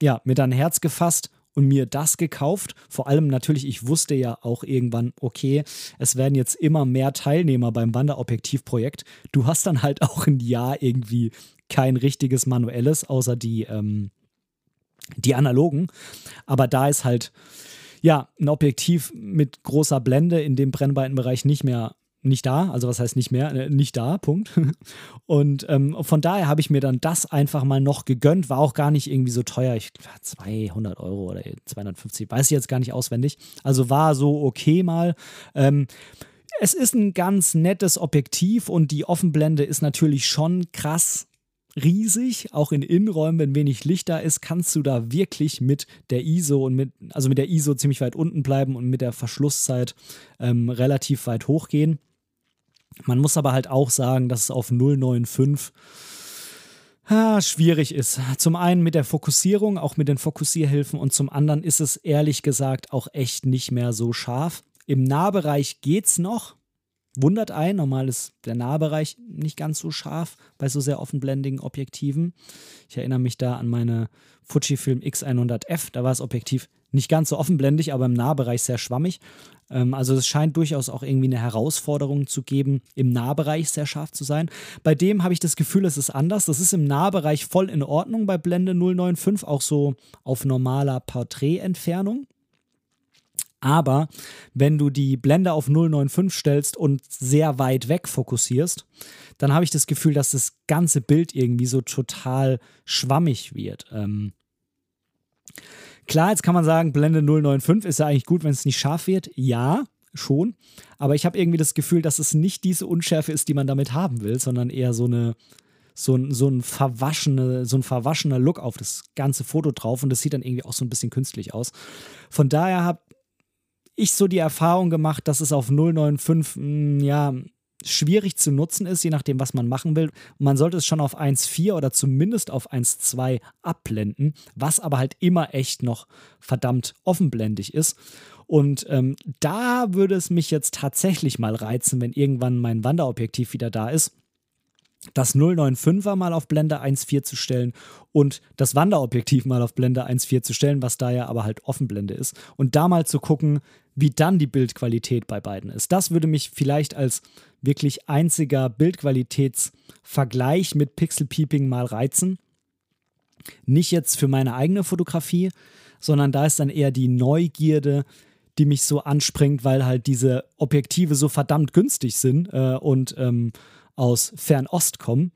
ja, mir dann Herz gefasst und mir das gekauft. Vor allem natürlich, ich wusste ja auch irgendwann, okay, es werden jetzt immer mehr Teilnehmer beim Wanderobjektivprojekt. Du hast dann halt auch ein Jahr irgendwie kein richtiges manuelles, außer die, ähm, die analogen. Aber da ist halt, ja, ein Objektiv mit großer Blende in dem Brennweitenbereich nicht mehr nicht da, also was heißt nicht mehr, äh, nicht da, Punkt. Und ähm, von daher habe ich mir dann das einfach mal noch gegönnt, war auch gar nicht irgendwie so teuer, ich 200 Euro oder 250, weiß ich jetzt gar nicht auswendig. Also war so okay mal. Ähm, es ist ein ganz nettes Objektiv und die Offenblende ist natürlich schon krass riesig, auch in Innenräumen, wenn wenig Licht da ist, kannst du da wirklich mit der ISO und mit, also mit der ISO ziemlich weit unten bleiben und mit der Verschlusszeit ähm, relativ weit hochgehen. Man muss aber halt auch sagen, dass es auf 095 ah, schwierig ist. Zum einen mit der Fokussierung, auch mit den Fokussierhilfen und zum anderen ist es ehrlich gesagt auch echt nicht mehr so scharf. Im Nahbereich geht's noch. Wundert ein, normal ist der Nahbereich nicht ganz so scharf bei so sehr offenblendigen Objektiven. Ich erinnere mich da an meine Fujifilm X100F, da war das Objektiv nicht ganz so offenblendig, aber im Nahbereich sehr schwammig. Ähm, also es scheint durchaus auch irgendwie eine Herausforderung zu geben, im Nahbereich sehr scharf zu sein. Bei dem habe ich das Gefühl, es ist anders. Das ist im Nahbereich voll in Ordnung bei Blende 095, auch so auf normaler Porträtentfernung. Aber wenn du die Blende auf 095 stellst und sehr weit weg fokussierst, dann habe ich das Gefühl, dass das ganze Bild irgendwie so total schwammig wird. Ähm, Klar, jetzt kann man sagen, Blende 095 ist ja eigentlich gut, wenn es nicht scharf wird. Ja, schon. Aber ich habe irgendwie das Gefühl, dass es nicht diese Unschärfe ist, die man damit haben will, sondern eher so eine so ein, so ein, verwaschene, so ein verwaschener Look auf das ganze Foto drauf und das sieht dann irgendwie auch so ein bisschen künstlich aus. Von daher habe ich so die Erfahrung gemacht, dass es auf 095, hm, ja, schwierig zu nutzen ist, je nachdem, was man machen will. man sollte es schon auf 1.4 oder zumindest auf 1.2 abblenden, was aber halt immer echt noch verdammt offenblendig ist. Und ähm, da würde es mich jetzt tatsächlich mal reizen, wenn irgendwann mein Wanderobjektiv wieder da ist, das 095er mal auf Blende 1.4 zu stellen und das Wanderobjektiv mal auf Blende 1.4 zu stellen, was da ja aber halt Offenblende ist. Und da mal zu gucken, wie dann die Bildqualität bei beiden ist. Das würde mich vielleicht als wirklich einziger Bildqualitätsvergleich mit Pixel Peeping mal reizen. Nicht jetzt für meine eigene Fotografie, sondern da ist dann eher die Neugierde, die mich so anspringt, weil halt diese Objektive so verdammt günstig sind äh, und ähm, aus Fernost kommen.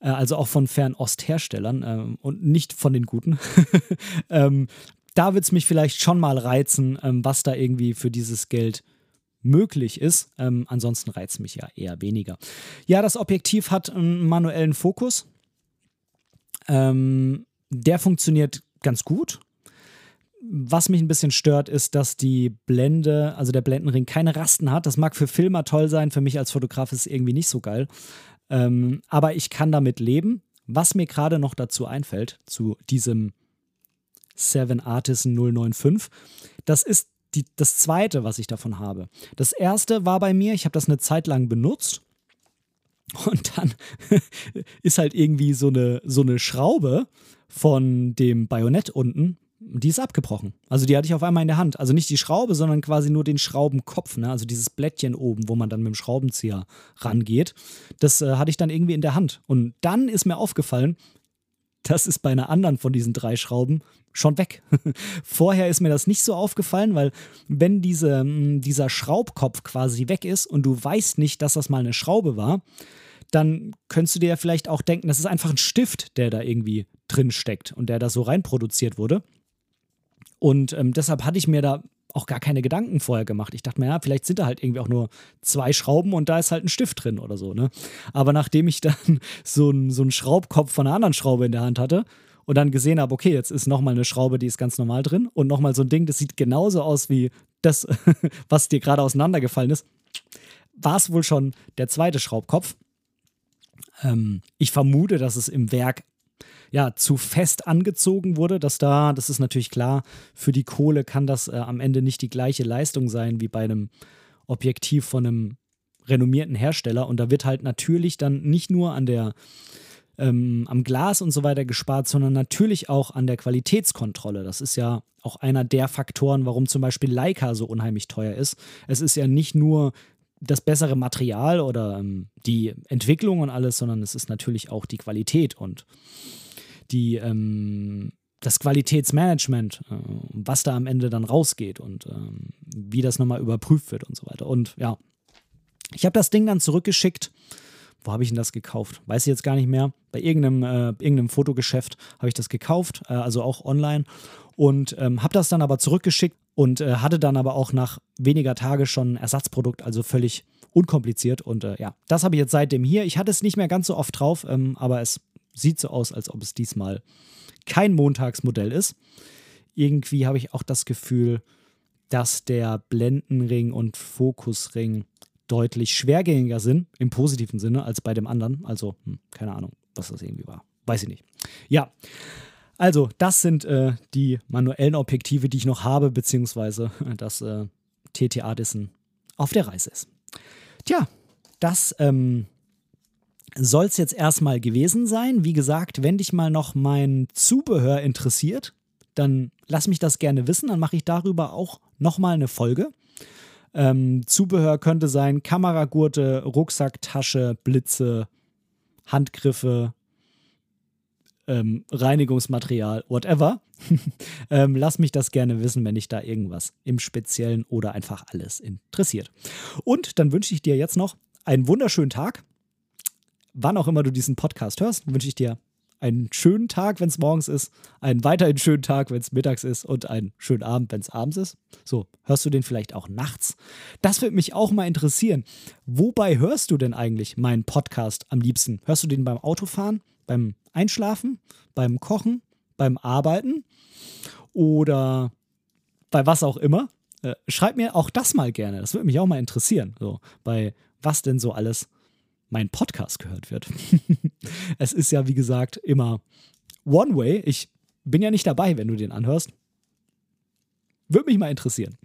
Äh, also auch von Fernost-Herstellern äh, und nicht von den guten. ähm, da wird es mich vielleicht schon mal reizen, ähm, was da irgendwie für dieses Geld möglich ist. Ähm, ansonsten reizt mich ja eher weniger. Ja, das Objektiv hat einen manuellen Fokus. Ähm, der funktioniert ganz gut. Was mich ein bisschen stört, ist, dass die Blende, also der Blendenring, keine Rasten hat. Das mag für Filmer toll sein, für mich als Fotograf ist es irgendwie nicht so geil. Ähm, aber ich kann damit leben. Was mir gerade noch dazu einfällt, zu diesem Seven Artisan 095, das ist die, das zweite, was ich davon habe. Das erste war bei mir, ich habe das eine Zeit lang benutzt und dann ist halt irgendwie so eine, so eine Schraube von dem Bajonett unten, die ist abgebrochen. Also die hatte ich auf einmal in der Hand. Also nicht die Schraube, sondern quasi nur den Schraubenkopf, ne? also dieses Blättchen oben, wo man dann mit dem Schraubenzieher rangeht. Das äh, hatte ich dann irgendwie in der Hand. Und dann ist mir aufgefallen, das ist bei einer anderen von diesen drei Schrauben schon weg. Vorher ist mir das nicht so aufgefallen, weil wenn diese, mm, dieser Schraubkopf quasi weg ist und du weißt nicht, dass das mal eine Schraube war, dann könntest du dir ja vielleicht auch denken, das ist einfach ein Stift, der da irgendwie drin steckt und der da so reinproduziert wurde. Und ähm, deshalb hatte ich mir da auch gar keine Gedanken vorher gemacht. Ich dachte mir, ja, vielleicht sind da halt irgendwie auch nur zwei Schrauben und da ist halt ein Stift drin oder so, ne? Aber nachdem ich dann so einen so Schraubkopf von einer anderen Schraube in der Hand hatte, und dann gesehen habe, okay, jetzt ist nochmal eine Schraube, die ist ganz normal drin und nochmal so ein Ding, das sieht genauso aus wie das, was dir gerade auseinandergefallen ist, war es wohl schon der zweite Schraubkopf. Ähm, ich vermute, dass es im Werk ja, zu fest angezogen wurde, dass da, das ist natürlich klar, für die Kohle kann das äh, am Ende nicht die gleiche Leistung sein wie bei einem Objektiv von einem renommierten Hersteller. Und da wird halt natürlich dann nicht nur an der ähm, am Glas und so weiter gespart, sondern natürlich auch an der Qualitätskontrolle. Das ist ja auch einer der Faktoren, warum zum Beispiel Leica so unheimlich teuer ist. Es ist ja nicht nur das bessere Material oder ähm, die Entwicklung und alles, sondern es ist natürlich auch die Qualität und die, ähm, das Qualitätsmanagement, äh, was da am Ende dann rausgeht und ähm, wie das nochmal überprüft wird und so weiter. Und ja, ich habe das Ding dann zurückgeschickt. Wo habe ich denn das gekauft? Weiß ich jetzt gar nicht mehr. Bei irgendeinem, äh, irgendeinem Fotogeschäft habe ich das gekauft, äh, also auch online. Und ähm, habe das dann aber zurückgeschickt und äh, hatte dann aber auch nach weniger Tage schon ein Ersatzprodukt, also völlig unkompliziert. Und äh, ja, das habe ich jetzt seitdem hier. Ich hatte es nicht mehr ganz so oft drauf, ähm, aber es sieht so aus, als ob es diesmal kein Montagsmodell ist. Irgendwie habe ich auch das Gefühl, dass der Blendenring und Fokusring deutlich schwergängiger sind, im positiven Sinne, als bei dem anderen. Also, hm, keine Ahnung, was das irgendwie war. Weiß ich nicht. Ja, also, das sind äh, die manuellen Objektive, die ich noch habe, beziehungsweise das äh, TTA dessen auf der Reise ist. Tja, das ähm, soll es jetzt erstmal gewesen sein. Wie gesagt, wenn dich mal noch mein Zubehör interessiert, dann lass mich das gerne wissen. Dann mache ich darüber auch nochmal eine Folge. Ähm, Zubehör könnte sein Kameragurte, Rucksacktasche, Blitze, Handgriffe, ähm, Reinigungsmaterial, whatever. ähm, lass mich das gerne wissen, wenn dich da irgendwas im Speziellen oder einfach alles interessiert. Und dann wünsche ich dir jetzt noch einen wunderschönen Tag. Wann auch immer du diesen Podcast hörst, wünsche ich dir einen schönen Tag, wenn es morgens ist, einen weiterhin schönen Tag, wenn es mittags ist und einen schönen Abend, wenn es abends ist. So, hörst du den vielleicht auch nachts? Das würde mich auch mal interessieren. Wobei hörst du denn eigentlich meinen Podcast am liebsten? Hörst du den beim Autofahren? beim Einschlafen, beim Kochen, beim Arbeiten oder bei was auch immer. Äh, schreib mir auch das mal gerne. Das würde mich auch mal interessieren. So, bei was denn so alles mein Podcast gehört wird. es ist ja, wie gesagt, immer One Way. Ich bin ja nicht dabei, wenn du den anhörst. Würde mich mal interessieren.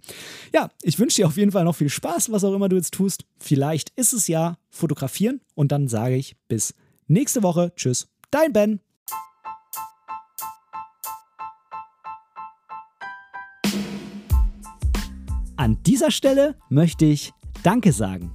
Ja, ich wünsche dir auf jeden Fall noch viel Spaß, was auch immer du jetzt tust. Vielleicht ist es ja fotografieren und dann sage ich bis nächste Woche. Tschüss. Dein Ben. An dieser Stelle möchte ich Danke sagen.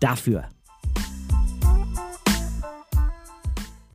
dafür.